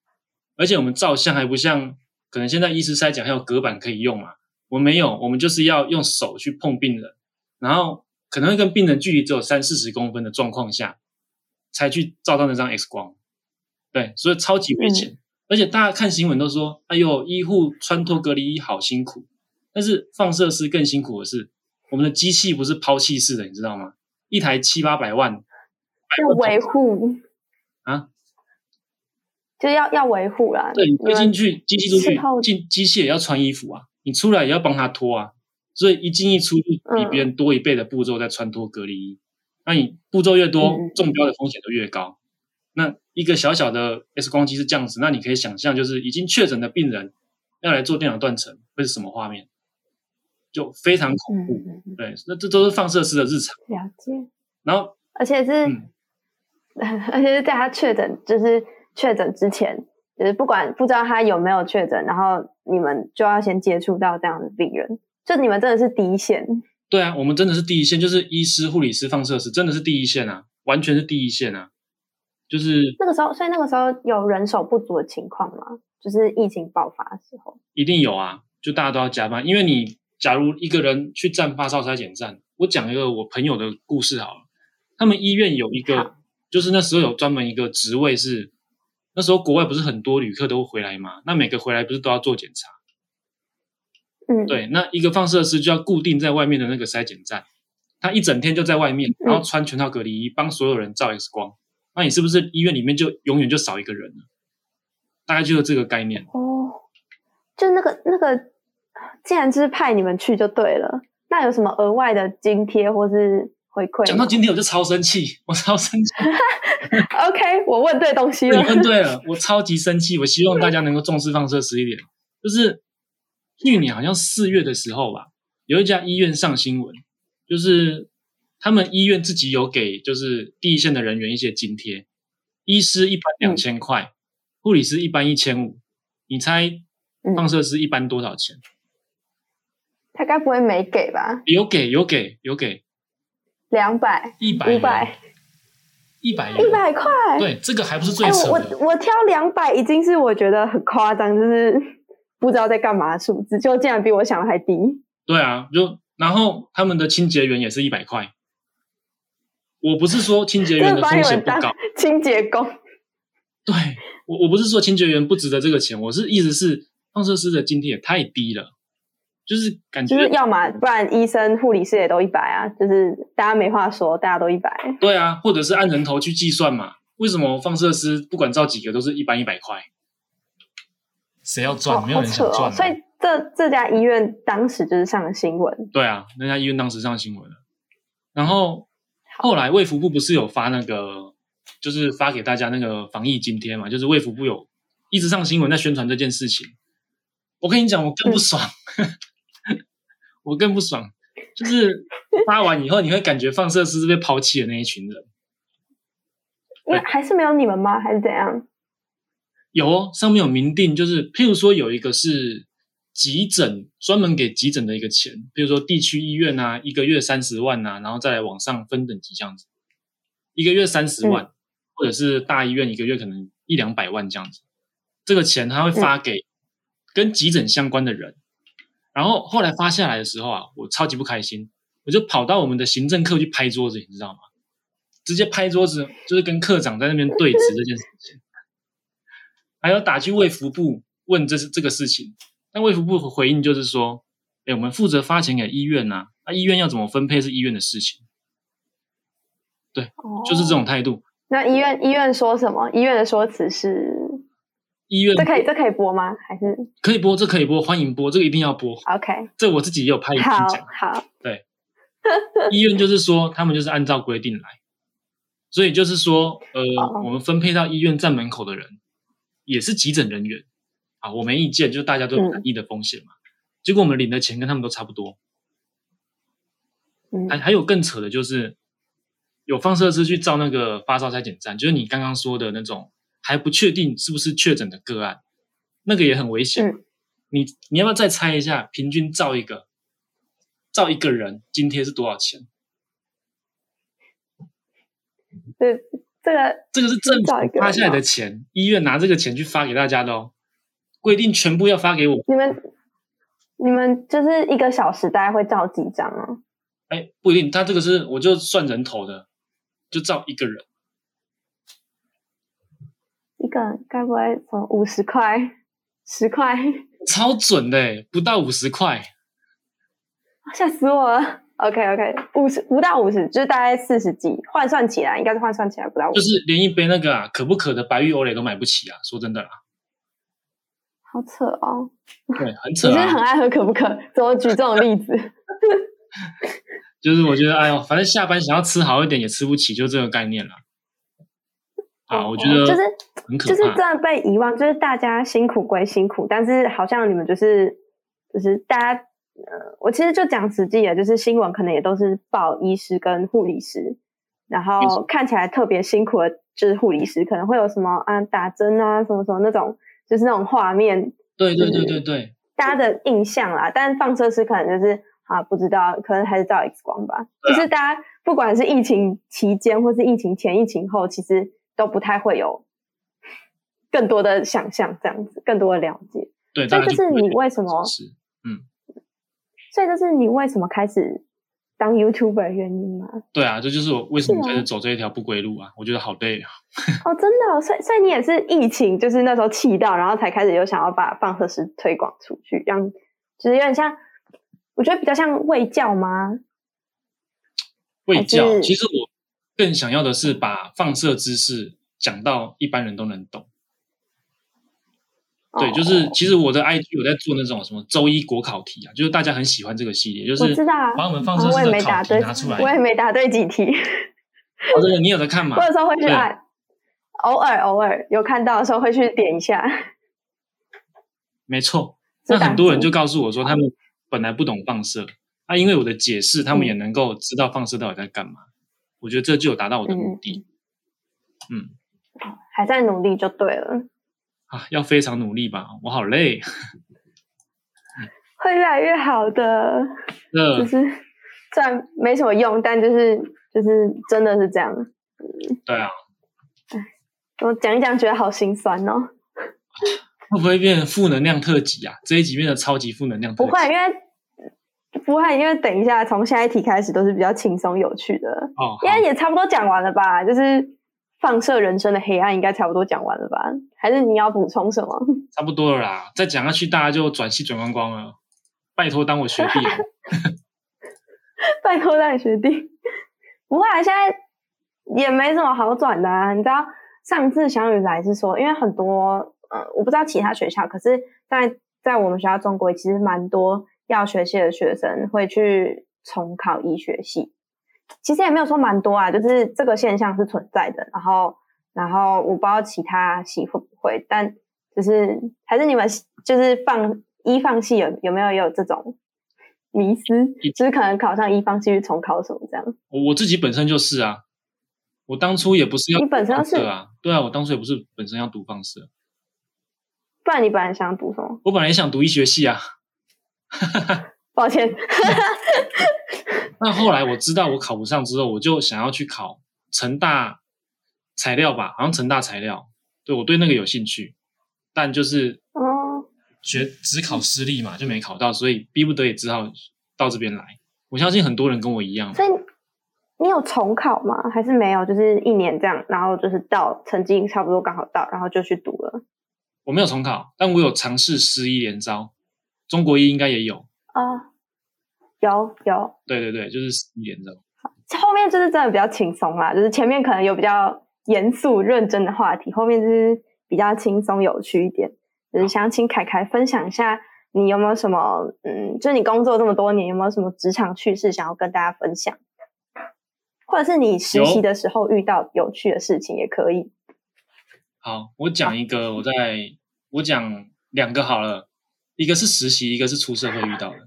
而且我们照相还不像可能现在医师筛检还有隔板可以用嘛？我们没有，我们就是要用手去碰病人，然后可能会跟病人距离只有三四十公分的状况下，才去照到那张 X 光。对，所以超级危险。而且大家看新闻都说，哎呦，医护穿脱隔离衣好辛苦，但是放射师更辛苦的是。我们的机器不是抛弃式的，你知道吗？一台七八百万，要维护啊，就是要要维护啦。对，你推进去，机器出去进机器也要穿衣服啊，你出来也要帮他脱啊，所以一进一出就比嗯别人多一倍的步骤在穿脱隔离衣。那你步骤越多嗯，中标的风险就越高。那一个小小的 X 光机是这样子，那你可以想象，就是已经确诊的病人要来做电脑断层，会是什么画面？就非常恐怖。对，那这都是放射师的日常。了解。然后，而且是，嗯 而且是在他确诊，就是确诊之前，就是不管不知道他有没有确诊，然后你们就要先接触到这样的病人，就你们真的是第一线。对啊，我们真的是第一线，就是医师、护理师、放射师，真的是第一线啊，完全是第一线啊。就是那个时候，所以那个时候有人手不足的情况吗？就是疫情爆发的时候。一定有啊，就大家都要加班，因为你假如一个人去站发烧筛检站，我讲一个我朋友的故事好了，他们医院有一个，就是那时候有专门一个职位是，那时候国外不是很多旅客都回来嘛，那每个回来不是都要做检查，嗯，，对，那一个放射师就要固定在外面的那个筛检站，他一整天就在外面，然后穿全套隔离衣，帮所有人照 X 光，那你是不是医院里面就永远就少一个人了？大概就是这个概念。哦，就那个那个，既然就是派你们去就对了，那有什么额外的津贴或是回馈？讲到今天我就超生气，我超生气。OK，我问对东西了你了。问对了，我超级生气。我希望大家能够重视放射师一点。就是去年好像四月的时候吧，有一家医院上新闻，就是他们医院自己有给就是第一线的人员一些津贴，医师一般两千块，护理师一般一千五。你猜嗯放射师一般多少钱？他该不会没给吧？有给有给有给两百、一百五百、一百一百块。对，这个还不是最哎、扯的。我我我挑两百已经是我觉得很夸张，就是不知道在干嘛的数字，就竟然比我想的还低。对啊，就然后他们的清洁员也是一百块。我不是说清洁员的风险不高，清洁工。对我我不是说清洁员不值得这个钱，我是意思是放射师的津贴也太低了，就是感觉就是要么不然医生、护理师也都一百啊，就是大家没话说，大家都一百。对啊，或者是按人头去计算嘛。为什么放射师不管照几个都是一般一百块？谁要赚？没有！人想赚、啊。所以这这家医院当时就是上了新闻，对啊，那家医院当时上新闻了。然后后来卫福部不是有发那个，就是发给大家那个防疫津贴嘛，就是卫福部有一直上新闻在宣传这件事情。我跟你讲，我更不爽，我更不爽，就是发完以后，你会感觉放射师是被抛弃的那一群人。那还是没有你们吗？还是怎样？有哦，上面有明定，就是譬如说有一个是急诊，专门给急诊的一个钱，譬如说地区医院啊，一个月三十万啊，然后再来往上分等级这样子，一个月三十万，或者是大医院一个月可能一两百万这样子，这个钱他会发给跟急诊相关的人，然后后来发下来的时候啊，我超级不开心，我就跑到我们的行政课去拍桌子，你知道吗？直接拍桌子，就是跟科长在那边对峙这件事情。还有打去卫福部问这是这个事情，但卫福部回应就是说，哎，我们负责发钱给医院呐、那、医院要怎么分配是医院的事情，对就是这种态度。那医院医院说什么？医院的说辞是医院这可以这可以播吗？还是可以播，这可以播，欢迎播，这个一定要播。OK？这我自己也有拍影片好讲。好，对 医院就是说，他们就是按照规定来，所以就是说，呃，哦我们分配到医院站门口的人也是急诊人员啊，我没意见，就是大家都有染疫的风险嘛。结果我们领的钱跟他们都差不多，嗯还还有更扯的就是，有放射师去照那个发烧筛检站，就是你刚刚说的那种还不确定是不是确诊的个案，那个也很危险。嗯你你要不要再猜一下，平均照一个照一个人津贴是多少钱？这这个这个是政府发下来哦的钱，医院拿这个钱去发给大家的哦，规定全部要发给我。你们你们就是一个小时大概会照几张啊？哎，不一定，他这个是我就算人头的，就照一个人。一个人该不会什么五十块、十块？超准的欸，不到五十块。吓死我了！OK OK，五十不到五十，就是大概四十几，换算起来应该是换算起来不到五十，就是连一杯那个啊可不可的白玉欧蕾都买不起啊！说真的啦，好扯哦。对，很扯啊你是很。爱喝可不可？怎么举这种例子？就是我觉得，哎呦，反正下班想要吃好一点也吃不起，就这个概念啦。啊，我觉得哦就是很可就是真怕。的被遗忘，就是大家辛苦归辛苦，但是好像你们就是就是大家呃，我其实就讲实际的，就是新闻可能也都是报医师跟护理师，然后看起来特别辛苦的，就是护理师可能会有什么啊打针啊什么什么那种，就是那种画面，对对对对对，大家的印象啦，但放射师可能就是啊，不知道，可能还是照 X 光吧。就是大家不管是疫情期间或是疫情前、疫情后，其实都不太会有更多的想象，这样子，更多的了解。对，所以这是你为什么是嗯所以这是你为什么开始当 YouTuber 的原因吗？对啊，这就是我为什么开始走这一条不归路啊！我觉得好累啊。哦，真的、哦，所以所以你也是疫情，就是那时候气到，然后才开始有想要把放射师推广出去，让就是有点像，我觉得比较像卫教吗？卫教其实我更想要的是把放射知识讲到一般人都能懂。对，就是哦其实我的 IG 有在做那种什么周一国考题啊，就是大家很喜欢这个系列，就是我知道啊把我们放射师的考题拿出来。，我也没答对几题。哦，这个你有在看吗我？有时候会去对按，偶尔偶尔有看到的时候会去点一下。没错。那很多人就告诉我说，他们本来不懂放射，啊，因为我的解释，他们嗯也能够知道放射到底在干嘛。我觉得这就有达到我的目的。嗯还在努力就对了，啊，要非常努力吧，我好累。会越来越好的。这就是虽然没什么用，但就是就是真的是这样。对啊，我讲一讲，觉得好心酸哦。会不会变成负能量特辑啊？这一集变得超级负能量特辑。不会，因为不会，因为等一下从下一题开始都是比较轻松有趣的，哦，应该也差不多讲完了吧？就是放射人生的黑暗，应该差不多讲完了吧？还是你要补充什么？差不多了啦，再讲下去大家就转系转光光了。拜托当我学弟。拜托大学弟，不会啊，现在也没什么好转的啊。你知道上次小雨来是说，因为很多呃，我不知道其他学校，可是在在我们学校中国其实蛮多药学系的学生会去重考医学系。其实也没有说蛮多啊，就是这个现象是存在的。然后，然后我不知道其他系会不会，但就是还是你们就是放医放系有有没有也有这种迷思，就是可能考上医放系去重考什么这样。我我自己本身就是啊，我当初也不是要你本身是啊，对啊，我当初也不是本身要读放射，不然你本来想读什么？我本来也想读医学系啊。抱歉，那后来我知道我考不上之后，我就想要去考成大材料吧，好像成大材料，对我对那个有兴趣，但就是哦，学只考私立嘛，就没考到，所以逼不得已只好到这边来。我相信很多人跟我一样，所以你有重考吗？还是没有？就是一年这样，然后就是到成绩差不多刚好到，然后就去读了。我没有重考，但我有尝试失一连招，中国一应该也有。啊、有有，对对对，就是师医联招。后面就是真的比较轻松啦，就是前面可能有比较严肃认真的话题，后面就是比较轻松有趣一点。就是想请凯凯分享一下，你有没有什么，嗯，就是你工作这么多年，有没有什么职场趣事想要跟大家分享？或者是你实习的时候遇到有趣的事情也可以。好，我讲一个，我在我讲两个好了，一个是实习，一个是出社会遇到的。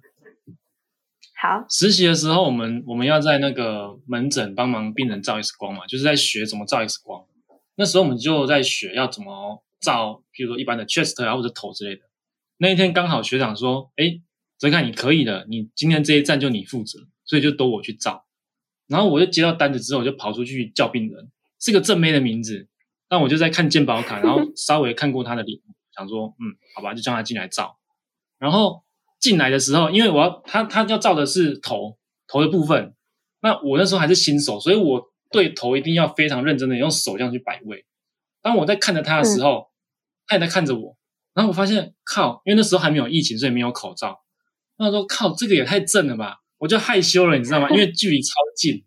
好，实习的时候，我们我们要在那个门诊帮忙病人照 X 光嘛，就是在学怎么照 X 光。那时候我们就在学要怎么照，譬如说一般的 chest 啊或者头之类的。那一天刚好学长说：“哎，泽凯你可以的，你今天这一站就你负责，所以就都我去照。”然后我就接到单子之后，我就跑出去叫病人，是个正妹的名字，但我就在看健保卡，然后稍微看过他的脸，想说：“嗯，好吧，就叫他进来照。”然后进来的时候，因为我要他他要照的是头头的部分，那我那时候还是新手，所以我对头一定要非常认真的用手这样去摆位。当我在看着他的时候，他也在看着我，然后我发现靠，因为那时候还没有疫情，所以没有口罩。那我说靠，这个也太正了吧！我就害羞了，你知道吗？因为距离超近，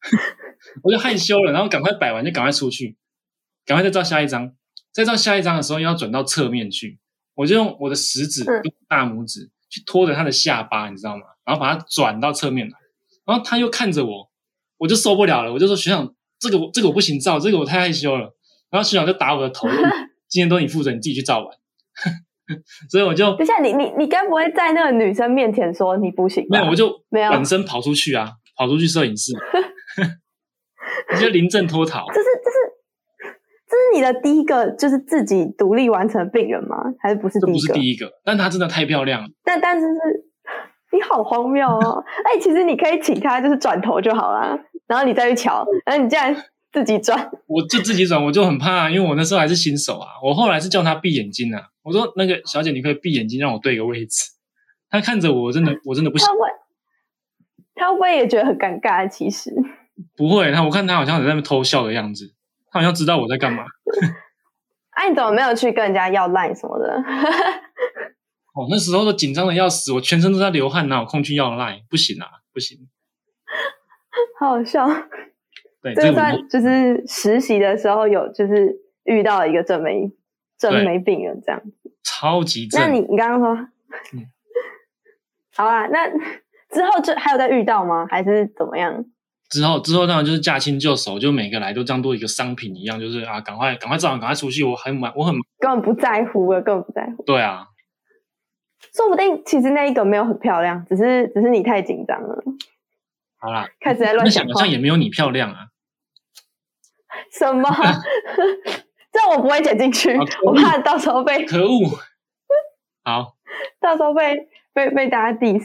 我就害羞了，然后赶快摆完就赶快出去，赶快再照下一张。再照下一张的时候，要转到侧面去，我就用我的食指嗯跟大拇指去拖着他的下巴，你知道吗？然后把它转到侧面来，然后他又看着我，我就受不了了，我就说学长，这个我这个我不行照，这个我太害羞了。然后学长就打我的头，今天都你负责，你自己去照完。所以我就等下，你你你该不会在那个女生面前说你不行吧？没有，我就没有本身跑出去啊，跑出去摄影室，我就临阵脱逃。这是这是这是你的第一个就是自己独立完成的病人吗？还是不是不第一个？是第一个，但她真的太漂亮了。但但是是你好荒谬哦！哎，其实你可以请他就是转头就好了，然后你再去瞧，然后你竟然自己转，我就自己转，我就很怕，因为我那时候还是新手啊。我后来是叫她闭眼睛啊，我说那个小姐，你可以闭眼睛，让我对一个位置。她看着我，真的 我真的不行他，会他会不会也觉得很尴尬？其实不会。她我看她好像在那边偷笑的样子，她好像知道我在干嘛。哎、你怎么没有去跟人家要 line 什么的？哦，那时候都紧张的要死，我全身都在流汗，哪有空去要赖？不行啊，不行。好好笑。对，这个这个我算就是实习的时候有就是遇到一个正妹正妹病人这样子。超级正。那你你刚刚说，嗯 好啊，那之后就还有再遇到吗？还是怎么样？之后之后当然就是驾轻就熟，就每个来都当做一个商品一样，就是啊，赶快赶快照完，赶快出去。我很忙，我很根本不在乎了，根本不在乎。对啊，说不定其实那一个没有很漂亮，只是只是你太紧张了，好啦，开始在乱想好像。也没有你漂亮啊。什么？这我不会剪进去啊，我怕到时候被可恶！好，到时候被被被大家 diss。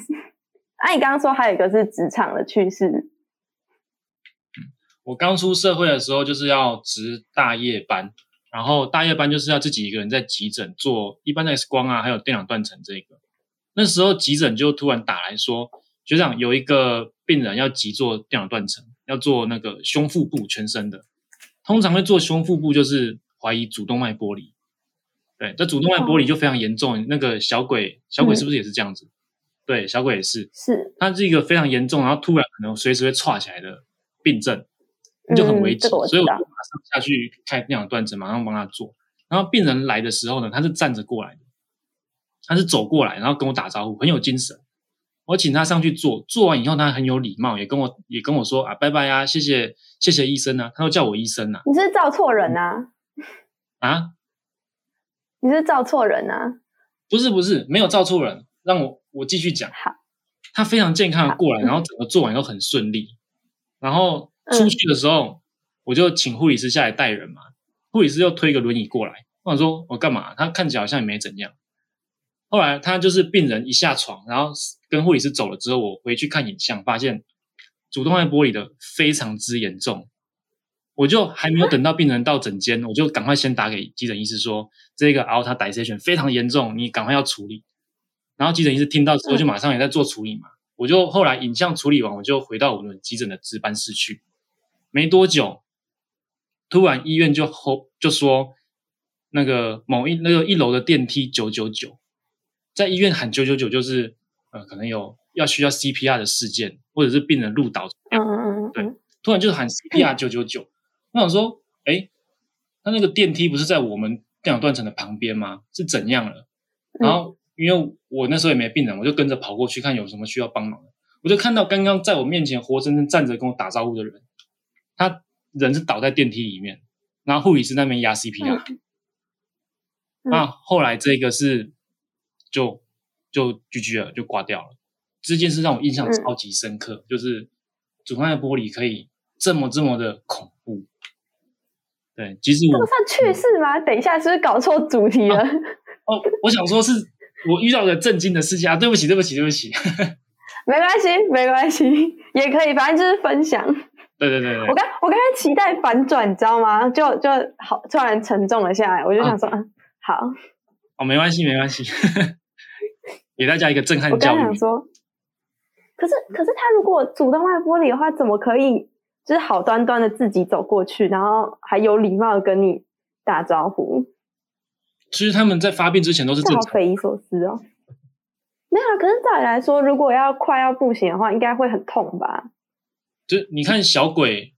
啊，你刚刚说还有一个是职场的趣事，我刚出社会的时候就是要值大夜班，然后大夜班就是要自己一个人在急诊做一般的 X 光啊，还有电脑断层这个。那时候急诊就突然打来说，学长有一个病人要急做电脑断层，要做那个胸腹部全身的。通常会做胸腹部就是怀疑主动脉剥离，对，这主动脉剥离就非常严重。那个小鬼，小鬼是不是也是这样子？对，小鬼也是。是它是一个非常严重，然后突然可能随时会岔起来的病症，就很危急，嗯这个我知道所以我就马上下去开电脑断层，马上帮他做。然后病人来的时候呢，他是站着过来的，他是走过来，然后跟我打招呼，很有精神。我请他上去做，做完以后他很有礼貌，也跟我也跟我说啊，拜拜啊，谢谢谢谢医生啊，他都叫我医生啊你是照错人啊，啊，你是照错人啊，不是不是，没有照错人，让我我继续讲。好，他非常健康的好过来，然后整个做完都很顺利。然后出去的时候，我就请护理师下来带人嘛。护理师又推个轮椅过来，我想说我干嘛？他看起来好像也没怎样。后来他就是病人一下床，然后跟护理师走了之后，我回去看影像，发现主动脉剥离的非常之严重。我就还没有等到病人到诊间，我就赶快先打给急诊医师说，这个 aorta dissection 非常严重，你赶快要处理。然后急诊医师听到之后，就马上也在做处理嘛。我就后来影像处理完，我就回到我们急诊的值班室去。没多久，突然医院就吼就说，那个某一那个一楼的电梯九九九，在医院喊九九九，就是呃可能有要需要 CPR 的事件，或者是病人入岛，嗯嗯嗯嗯，突然就喊 CPR 九九九。我想说，哎，那那个电梯不是在我们电脑断层的旁边吗？是怎样了？然后因为我那时候也没病人，我就跟着跑过去看有什么需要帮忙的。我就看到刚刚在我面前活生生站着跟我打招呼的人，他人是倒在电梯里面，然后护理师那边压 CPR。嗯那后来这个是就就 GG 了，就挂掉了。这件事让我印象嗯超级深刻，就是主动脉玻璃可以这么这么的恐怖。对，其实我这个算趣事吗？等一下是不是搞错主题了？哦，我想说是我遇到的震惊的事情啊！对不起，对不起，对不起。没关系，没关系，也可以，反正就是分享。对对对对，我刚我刚才期待反转，你知道吗？就就好，突然沉重了下来，我就想说，嗯，好。哦，没关系，没关系，给大家一个震撼我教育。刚想说，可是可是他如果主动脉玻璃的话，怎么可以就是好端端的自己走过去，然后还有礼貌的跟你打招呼？其实他们在发病之前都是这好正常，匪夷所思哦。没有啊，可是照理来说，如果要快要不行的话，应该会很痛吧？就你看小鬼，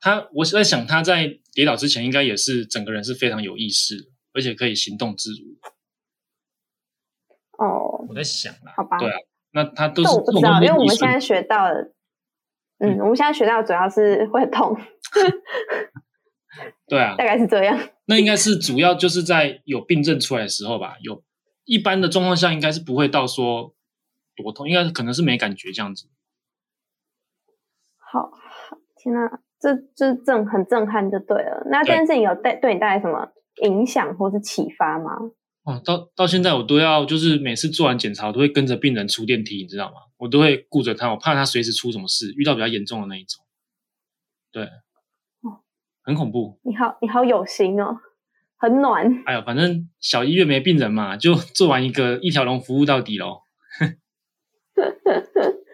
他我在想他在跌倒之前，应该也是整个人是非常有意识，而且可以行动自如。哦，我在想啦，好吧，对啊，那他都是我不知道，因为我们现在在学到的，嗯，我们现在学到主要是会很痛，对啊大，概是这样。那应该是主要就是在有病症出来的时候吧，有一般的状况下应该是不会到说多痛，应该可能是没感觉这样子。好，好天哪，这这震很震撼就对了。那这对件事情有带对你带来什么影响或是启发吗？哦，到到现在我都要就是每次做完检查，我都会跟着病人出电梯，你知道吗？我都会顾着他，我怕他随时出什么事，遇到比较严重的那一种。对，哦很恐怖。你好，你好有心哦，很暖。哎呀，反正小医院没病人嘛，就做完一个一条龙服务到底喽。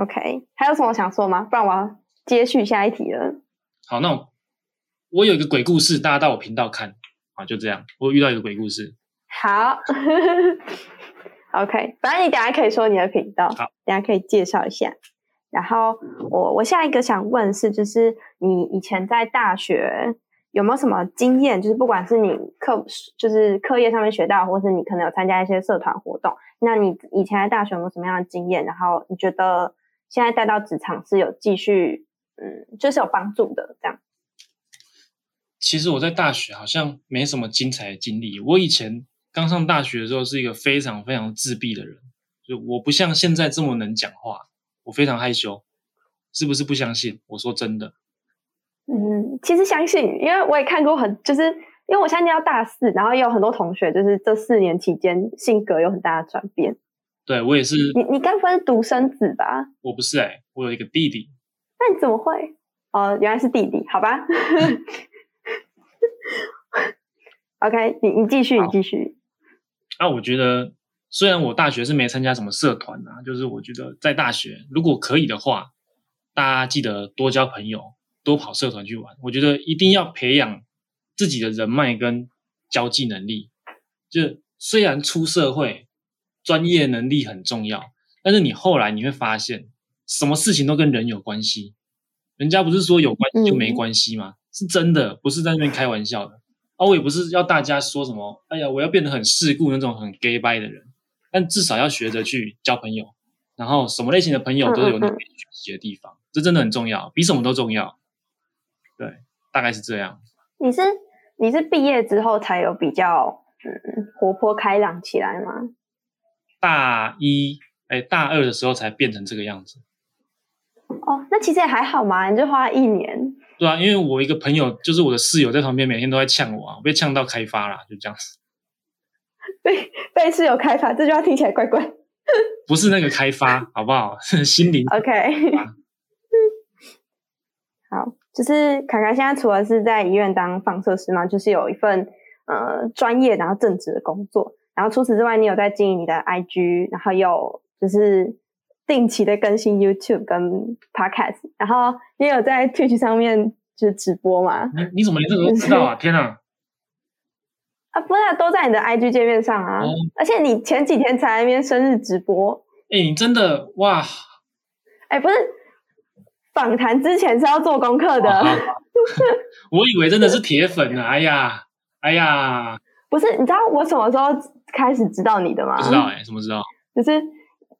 OK，还有什么想说吗？不然我要接续下一题了。好，那我我有一个鬼故事，大家到我频道看啊，就这样。我遇到一个鬼故事，好，OK，反正你等下可以说你的频道，好，等下可以介绍一下。然后我我下一个想问是，就是你以前在大学有没有什么经验？就是不管是你课就是课业上面学到，或是你可能有参加一些社团活动，那你以前在大学有没有什么样的经验？然后你觉得现在带到职场是有继续嗯，就是有帮助的这样？其实我在大学好像没什么精彩的经历。我以前刚上大学的时候是一个非常非常自闭的人，就我不像现在这么能讲话，我非常害羞。是不是不相信？我说真的，嗯，其实相信，因为我也看过很，就是因为我现在要大四，然后也有很多同学，就是这四年期间性格有很大的转变。对我也是，你你该不会是独生子吧？我不是哎、我有一个弟弟，那你怎么会？哦，原来是弟弟，好吧。OK，你你继续，你好继续。啊，我觉得虽然我大学是没参加什么社团啊，就是我觉得在大学如果可以的话，大家记得多交朋友，多跑社团去玩。我觉得一定要培养自己的人脉跟交际能力。就虽然出社会，专业能力很重要，但是你后来你会发现，什么事情都跟人有关系。人家不是说有关系就没关系吗？是真的，不是在那边开玩笑的。啊，我也不是要大家说什么，哎呀，我要变得很世故那种很 gay 掰的人，但至少要学着去交朋友，然后什么类型的朋友都有你可以学习的地方，这真的很重要，比什么都重要。对，大概是这样。你是你是毕业之后才有比较嗯活泼开朗起来吗？大一哎大二的时候才变成这个样子。哦，那其实也还好嘛，你就花了一年。对啊，因为我一个朋友，就是我的室友，在旁边每天都在呛我啊，我被呛到开发啦，就这样子。被被室友开发，这句话听起来怪怪。不是那个开发，好不好？是心灵。OK，好，就是凯凯现在除了是在医院当放射师嘛，就是有一份呃专业然后正职的工作，然后除此之外，你有在经营你的 IG，然后有就是定期的更新 YouTube 跟 Podcast，然后你有在 Twitch 上面就是直播嘛？你你怎么连这个都知道啊？天哪！啊，不是啊，都在你的 IG 界面上啊，哦而且你前几天才在那边生日直播，哎、你真的哇！哎，不是访谈之前是要做功课的。我以为真的是铁粉呢。哎呀，哎呀，不是，你知道我什么时候开始知道你的吗？不知道哎、怎么知道？就是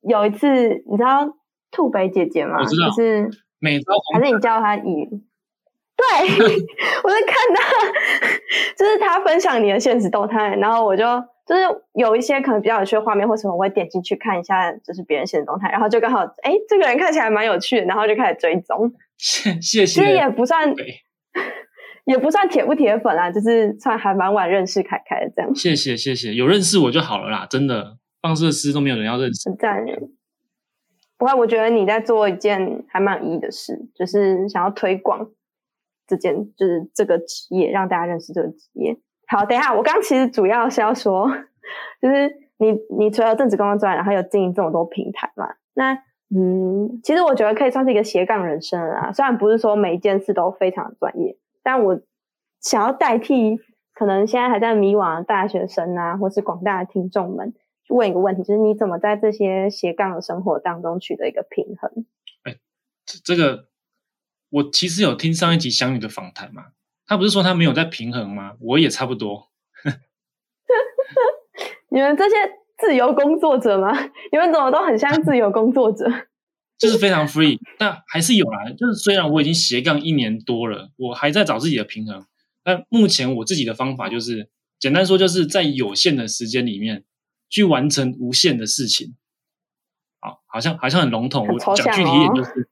有一次，你知道兔北姐姐吗？我知道就是美招红还是你叫她以？对，我在看到，就是她分享你的现实动态，然后我就就是有一些可能比较有趣的画面或什么，我会点进去看一下，就是别人现实动态，然后就刚好，哎，这个人看起来蛮有趣的，然后就开始追踪。谢谢其实。也不算，对，也不算铁不铁粉啦，就是算还蛮晚认识凯凯的这样。谢谢谢谢，有认识我就好了啦，真的。放射师都没有人要认识，很赞耶。不过我觉得你在做一件还蛮有意义的事，就是想要推广这件，就是这个职业，让大家认识这个职业。好，等一下，我刚刚其实主要是要说，就是你你除了正职工作之外，然后有经营这么多平台嘛？那嗯，其实我觉得可以算是一个斜杠人生了啦。虽然不是说每一件事都非常的专业，但我想要代替可能现在还在迷惘的大学生啊，或是广大的听众们，问一个问题，就是你怎么在这些斜杠的生活当中取得一个平衡？这这个我其实有听上一集香宇的访谈嘛，他不是说他没有在平衡吗？我也差不多。你们这些自由工作者吗？你们怎么都很像自由工作者？就是非常 free，但还是有啦。就是虽然我已经斜杠一年多了，我还在找自己的平衡。但目前我自己的方法就是，简单说，就是在有限的时间里面去完成无限的事情。好，好像好像很笼统，我讲具体一点哦就是，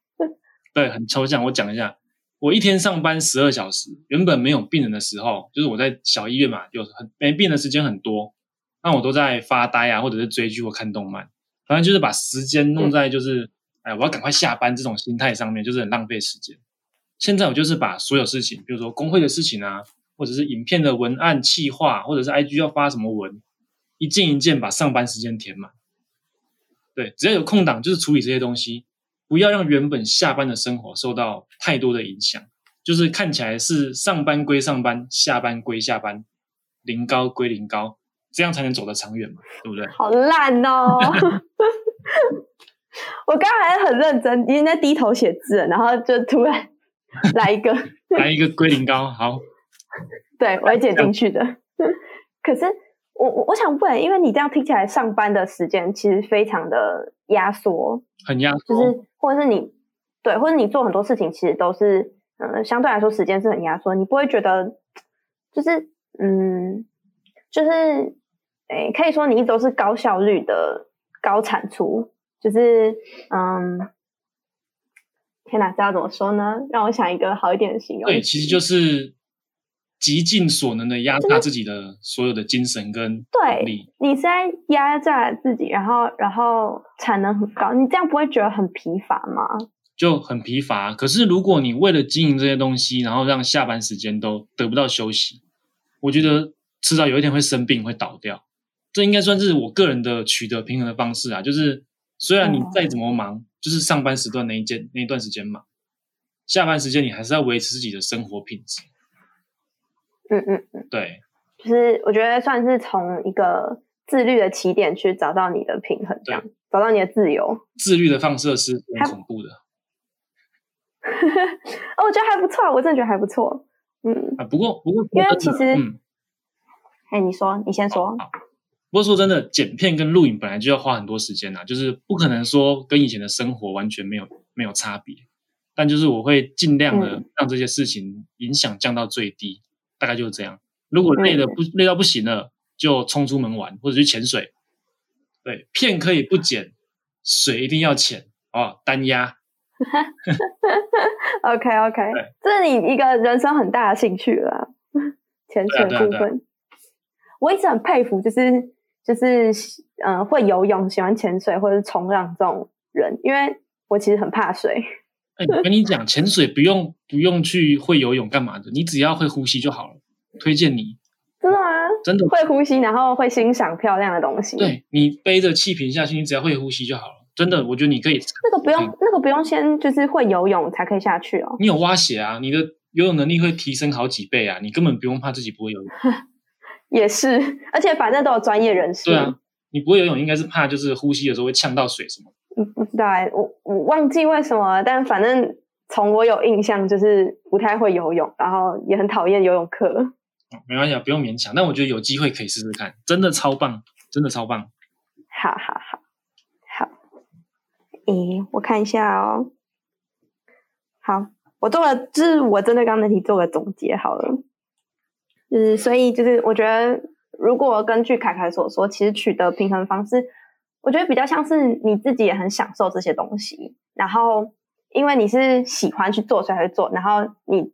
对，很抽象。我讲一下，我一天上班十二小时，原本没有病人的时候，就是我在小医院嘛，有很没病的时间很多，那我都在发呆啊，或者是追剧或看动漫，反正就是把时间弄在就是，哎，我要赶快下班这种心态上面，就是很浪费时间。现在我就是把所有事情，比如说工会的事情啊，或者是影片的文案企划，或者是 IG 要发什么文，一件一件把上班时间填满。对，只要有空档，就是处理这些东西，不要让原本下班的生活受到太多的影响。就是看起来是上班归上班，下班归下班，零高归零高，这样才能走得长远嘛，对不对？好烂哦！我刚才还很认真，已经在低头写字了，然后就突然来一个，来一个龟苓膏，好，对我也剪进去的。可是我我我想问，因为你这样听起来，上班的时间其实非常的压缩，很压缩。就是或者是你对，或者你做很多事情，其实都是嗯、呃相对来说时间是很压缩，你不会觉得就是嗯，就是诶，可以说你一直都是高效率的高产出，就是嗯。天哪，这要怎么说呢？让我想一个好一点的形容。对，其实就是极尽所能的压榨自己的所有的精神跟对力。你是在压榨自己，然后然后产能很高，你这样不会觉得很疲乏吗？就很疲乏。可是如果你为了经营这些东西，然后让下班时间都得不到休息，我觉得迟早有一天会生病，会倒掉。这应该算是我个人的取得平衡的方式啊。就是虽然你哦再怎么忙，就是上班时段那一间那一段时间忙，下班时间你还是要维持自己的生活品质。嗯嗯嗯，对，就是我觉得算是从一个自律的起点去找到你的平衡，这样找到你的自由。自律的放射是很恐怖的 哦，我觉得还不错，我真的觉得还不错。嗯，啊。不过不过因为其实嗯。哎，你说，你先说。不过说真的，剪片跟录影本来就要花很多时间呐、就是不可能说跟以前的生活完全没有没有差别。但就是我会尽量的嗯让这些事情影响降到最低，大概就是这样。如果累嗯的不累到不行了，就冲出门玩或者去潜水。对，片可以不剪，水一定要潜哦，单压。OK OK，对这是你一个人生很大的兴趣了 啊，潜水对啊啊啊部分。我一直很佩服，就是就是嗯、呃会游泳、喜欢潜水或者是冲浪这种人，因为我其实很怕水。哎，我跟你讲，潜水不用不用去会游泳干嘛的，你只要会呼吸就好了。推荐你，真的吗？真的会呼吸，然后会欣赏漂亮的东西。，对你背着气瓶下去，你只要会呼吸就好了。真的，我觉得你可以，那个不用嗯，那个不用先就是会游泳才可以下去哦。你有蛙鞋啊，你的游泳能力会提升好几倍啊，你根本不用怕自己不会游泳。也是，而且反正都有专业人士。对啊，你不会游泳应该是怕就是呼吸的时候会呛到水什么。嗯，不知道哎、我我忘记为什么了，但反正从我有印象就是不太会游泳，然后也很讨厌游泳课。哦没关系啊，不用勉强。但我觉得有机会可以试试看，真的超棒，真的超棒。好好好好，诶，我看一下哦。好，我做了，就是我针对刚刚的题做个总结好了。就是所以就是我觉得，如果根据凯凯所说，其实取得平衡方式，我觉得比较像是你自己也很享受这些东西，然后因为你是喜欢去做，所以才去做，然后你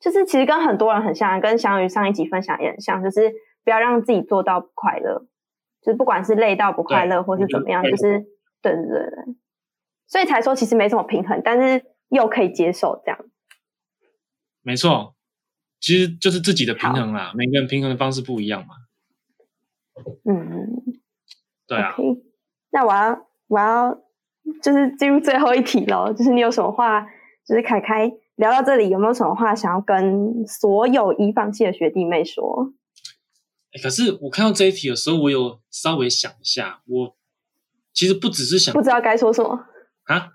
就是其实跟很多人很像，跟翔宇上一集分享也很像，就是不要让自己做到不快乐，就是不管是累到不快乐，或是怎么样，就是对对对对，所以才说其实没什么平衡，但是又可以接受这样。没错，其实就是自己的平衡啦，每个人平衡的方式不一样嘛。嗯对啊那我要我要就是进入最后一题喽，就是你有什么话，就是凯凯聊到这里，有没有什么话想要跟所有已放弃的学弟妹说？欸可是我看到这一题的时候，我有稍微想一下，我其实不只是想不知道该说什么。啊，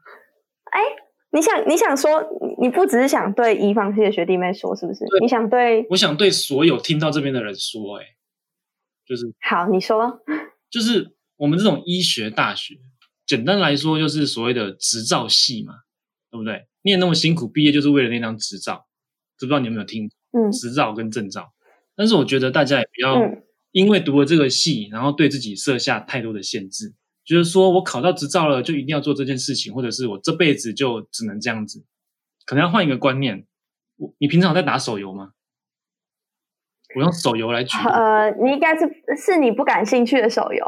你想，你想说，你你不只是想对一方系的学弟妹说，是不是？你想对，我想对所有听到这边的人说、欸，就是好，你说，就是我们这种医学大学，简单来说就是所谓的执照系嘛，对不对？念那么辛苦，毕业就是为了那张执照，知不知道你有没有听过嗯执照跟证照？但是我觉得大家也不要嗯因为读了这个系，然后对自己设下太多的限制，就是说我考到执照了，就一定要做这件事情，或者是我这辈子就只能这样子，可能要换一个观念。我你平常在打手游吗？我用手游来举，呃，你应该是是你不感兴趣的手游，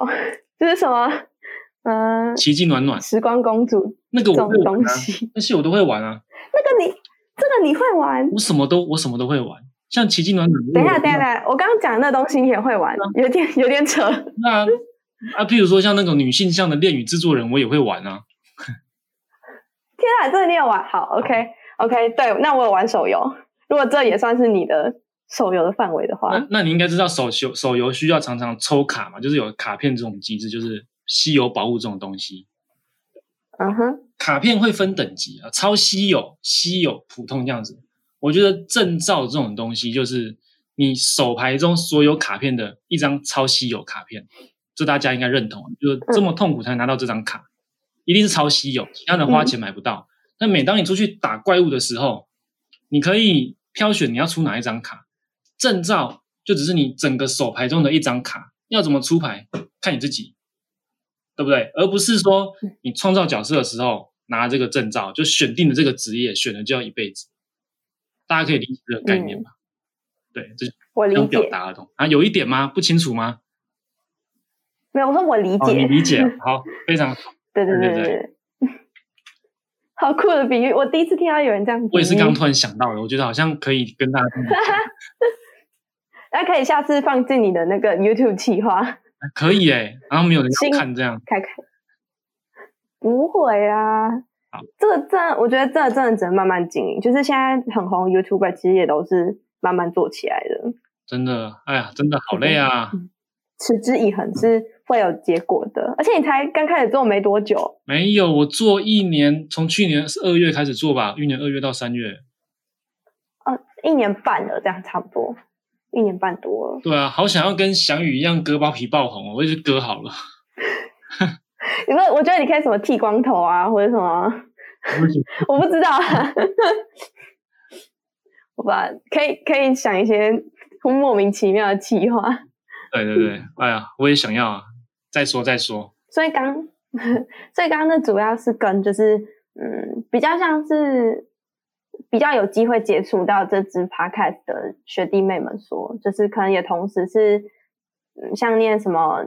就是什么，嗯、奇迹暖暖时光公主那个我会玩啊，东西，那些我都会玩啊。那个你这个你会玩？我什么都我什么都会玩，像奇迹暖暖。等一下，等一下，我刚刚讲的那东西你也会玩，有点有点扯。那 啊，譬如说像那种女性向的恋与制作人，我也会玩啊。天啊，这个你有玩？好，OK OK，对，那我有玩手游。如果这也算是你的手游的范围的话那，那你应该知道手游手游需要常常抽卡嘛，就是有卡片这种机制，就是稀有宝物这种东西。嗯哼，卡片会分等级啊，超稀有、稀有、普通这样子。我觉得证照这种东西，就是你手牌中所有卡片的一张超稀有卡片，这大家应该认同。就是这么痛苦才拿到这张卡，一定是超稀有，其他人花钱买不到。那每当你出去打怪物的时候，你可以挑选你要出哪一张卡。证照就只是你整个手牌中的一张卡，要怎么出牌看你自己，对不对？而不是说你创造角色的时候拿这个证照，就选定了这个职业，选了就要一辈子。大家可以理解这个概念吧？对，这我理这样表解。达的懂啊？有一点吗？不清楚吗？没有，我说我理哦，你解。理解 好，非常好。对对对对对对。好酷的比喻，我第一次听到有人这样。我也是刚突然想到的，我觉得好像可以跟大家分享那可以下次放进你的那个 YouTube 企划可以诶，然后没有人看这样，看看。不会啊好，这个真的，我觉得这个真的只能慢慢经营。就是现在很红 YouTuber，其实也都是慢慢做起来的，真的，哎呀，真的好累啊！持之以恒是会有结果的。而且你才刚开始做没多久，没有，我做一年，从去年二月开始做吧，一年二月到三月。呃，一年半了，这样差不多，一年半多了。对啊，好想要跟翔宇一样割包皮爆红哦，我也是割好了。你说，我觉得你可以什么剃光头啊，或者什么，我不知道啊。好吧，可以可以想一些莫名其妙的计划。对对对，哎呀，我也想要啊，再说再说。所以刚，所以刚刚那主要是跟就是嗯，比较像是比较有机会接触到这支 podcast 的学弟妹们说，就是可能也同时是嗯，像念什么，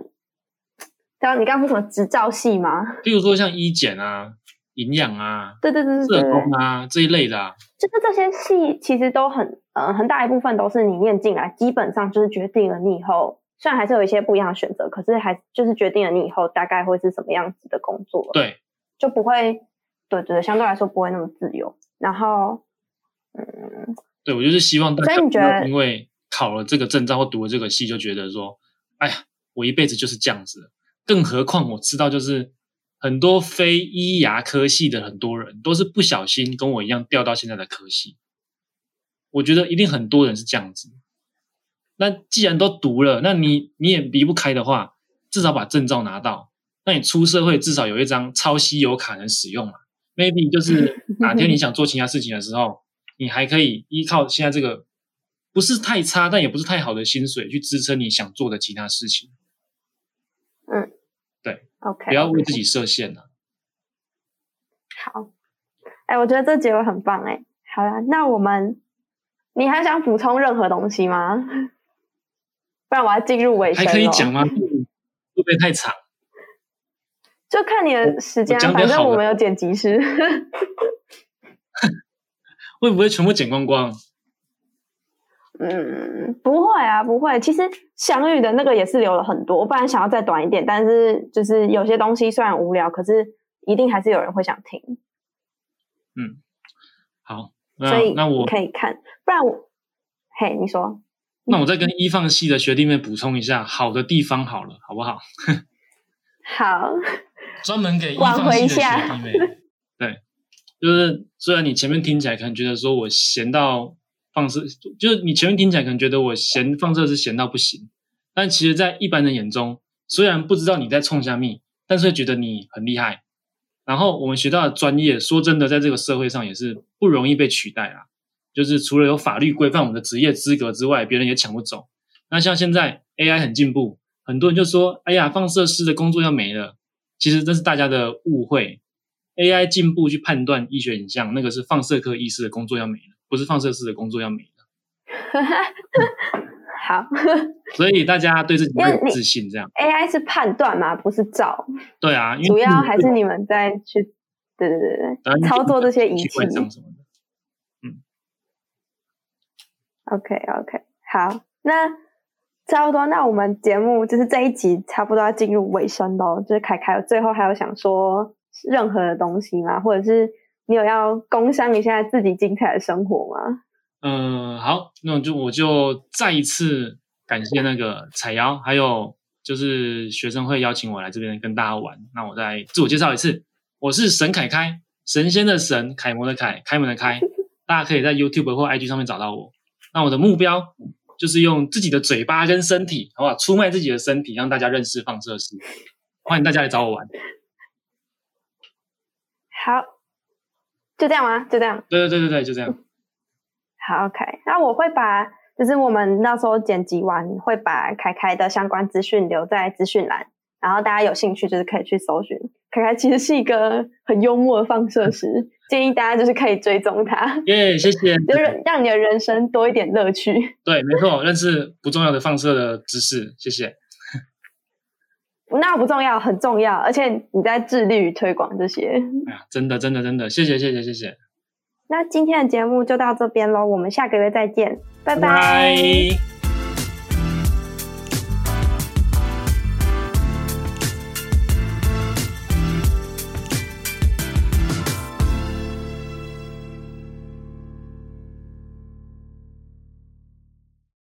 刚你刚刚说什么执照系吗？比如说像医检啊、营养啊、对对对对对社，工啊这一类的啊，就是这些系其实都很呃很大一部分都是你念进来，基本上就是决定了你以后。虽然还是有一些不一样的选择，可是还就是决定了你以后大概会是什么样子的工作了。对，就不会，对对对，相对来说不会那么自由。然后，嗯，对我就是希望大所家不要以你觉得因为考了这个证照或读了这个系，就觉得说，哎呀，我一辈子就是这样子了。更何况我知道，就是很多非医牙科系的很多人都是不小心跟我一样掉到现在的科系。我觉得一定很多人是这样子。那既然都读了，那你你也离不开的话，至少把证照拿到。那你出社会至少有一张超稀有卡能使用嘛？maybe 就是 哪天你想做其他事情的时候，你还可以依靠现在这个不是太差，但也不是太好的薪水去支撑你想做的其他事情。嗯，对 OK，不要为自己设限啊了、好。哎，我觉得这结尾很棒哎。好啦，那我们，你还想补充任何东西吗？不然我要进入尾声还可以咯讲吗？会不会太长？就看你的时间反正我们有剪辑师。会不会全部剪光光？嗯，不会啊，不会。其实相遇的那个也是留了很多，我本来想要再短一点，但是就是有些东西虽然无聊，可是一定还是有人会想听，嗯好，所以那那我可以看。不然我，嘿，你说，那我再跟一放系的学弟妹补充一下好的地方好了，好不好？好，专门给一放系的学下弟妹。对，就是虽然你前面听起来可能觉得说我闲到放射，就是你前面听起来可能觉得我闲放射是闲到不行，但其实，在一般人眼中，虽然不知道你在冲虾米，但是会觉得你很厉害。然后我们学到的专业，说真的，在这个社会上也是不容易被取代啊。就是除了有法律规范我们的职业资格之外，别人也抢不走。那像现在 AI 很进步，很多人就说：“哎呀，放射师的工作要没了。”其实这是大家的误会。AI 进步去判断医学影像，那个是放射科医师的工作要没了，不是放射师的工作要没了。好所以大家对自己要有自信，这样，AI 是判断嘛，不是照，对啊，因为主要还是你们在去，对对对对，操作这些仪器。OK OK，好，那差不多，那我们节目就是这一集差不多要进入尾声喽。就是凯凯最后还有想说任何的东西吗？或者是你有要工商一下自己精彩的生活吗？嗯，好，那我就我就再一次感谢那个彩瑶，还有就是学生会邀请我来这边跟大家玩。那我再自我介绍一次，我是沈凯凯，神仙的神，楷模的楷，开门的开。大家可以在 YouTube 或 IG 上面找到我。那我的目标就是用自己的嘴巴跟身体，好不好？出卖自己的身体，让大家认识放射师。欢迎大家来找我玩。好，就这样吗？就这样。对对对对对，就这样。好，OK。那我会把，就是我们那时候剪辑完，会把凯凯的相关资讯留在资讯栏，然后大家有兴趣就是可以去搜寻。凯凯其实是一个很幽默的放射师，建议大家就是可以追踪他，耶、谢谢。就是让你的人生多一点乐趣。对，没错，认识不重要的放射的知识，谢谢。那不重要，很重要，而且你在致力于推广这些。哎呀，真的真的真的，谢谢谢谢谢谢，那今天的节目就到这边喽，我们下个月再见，拜拜拜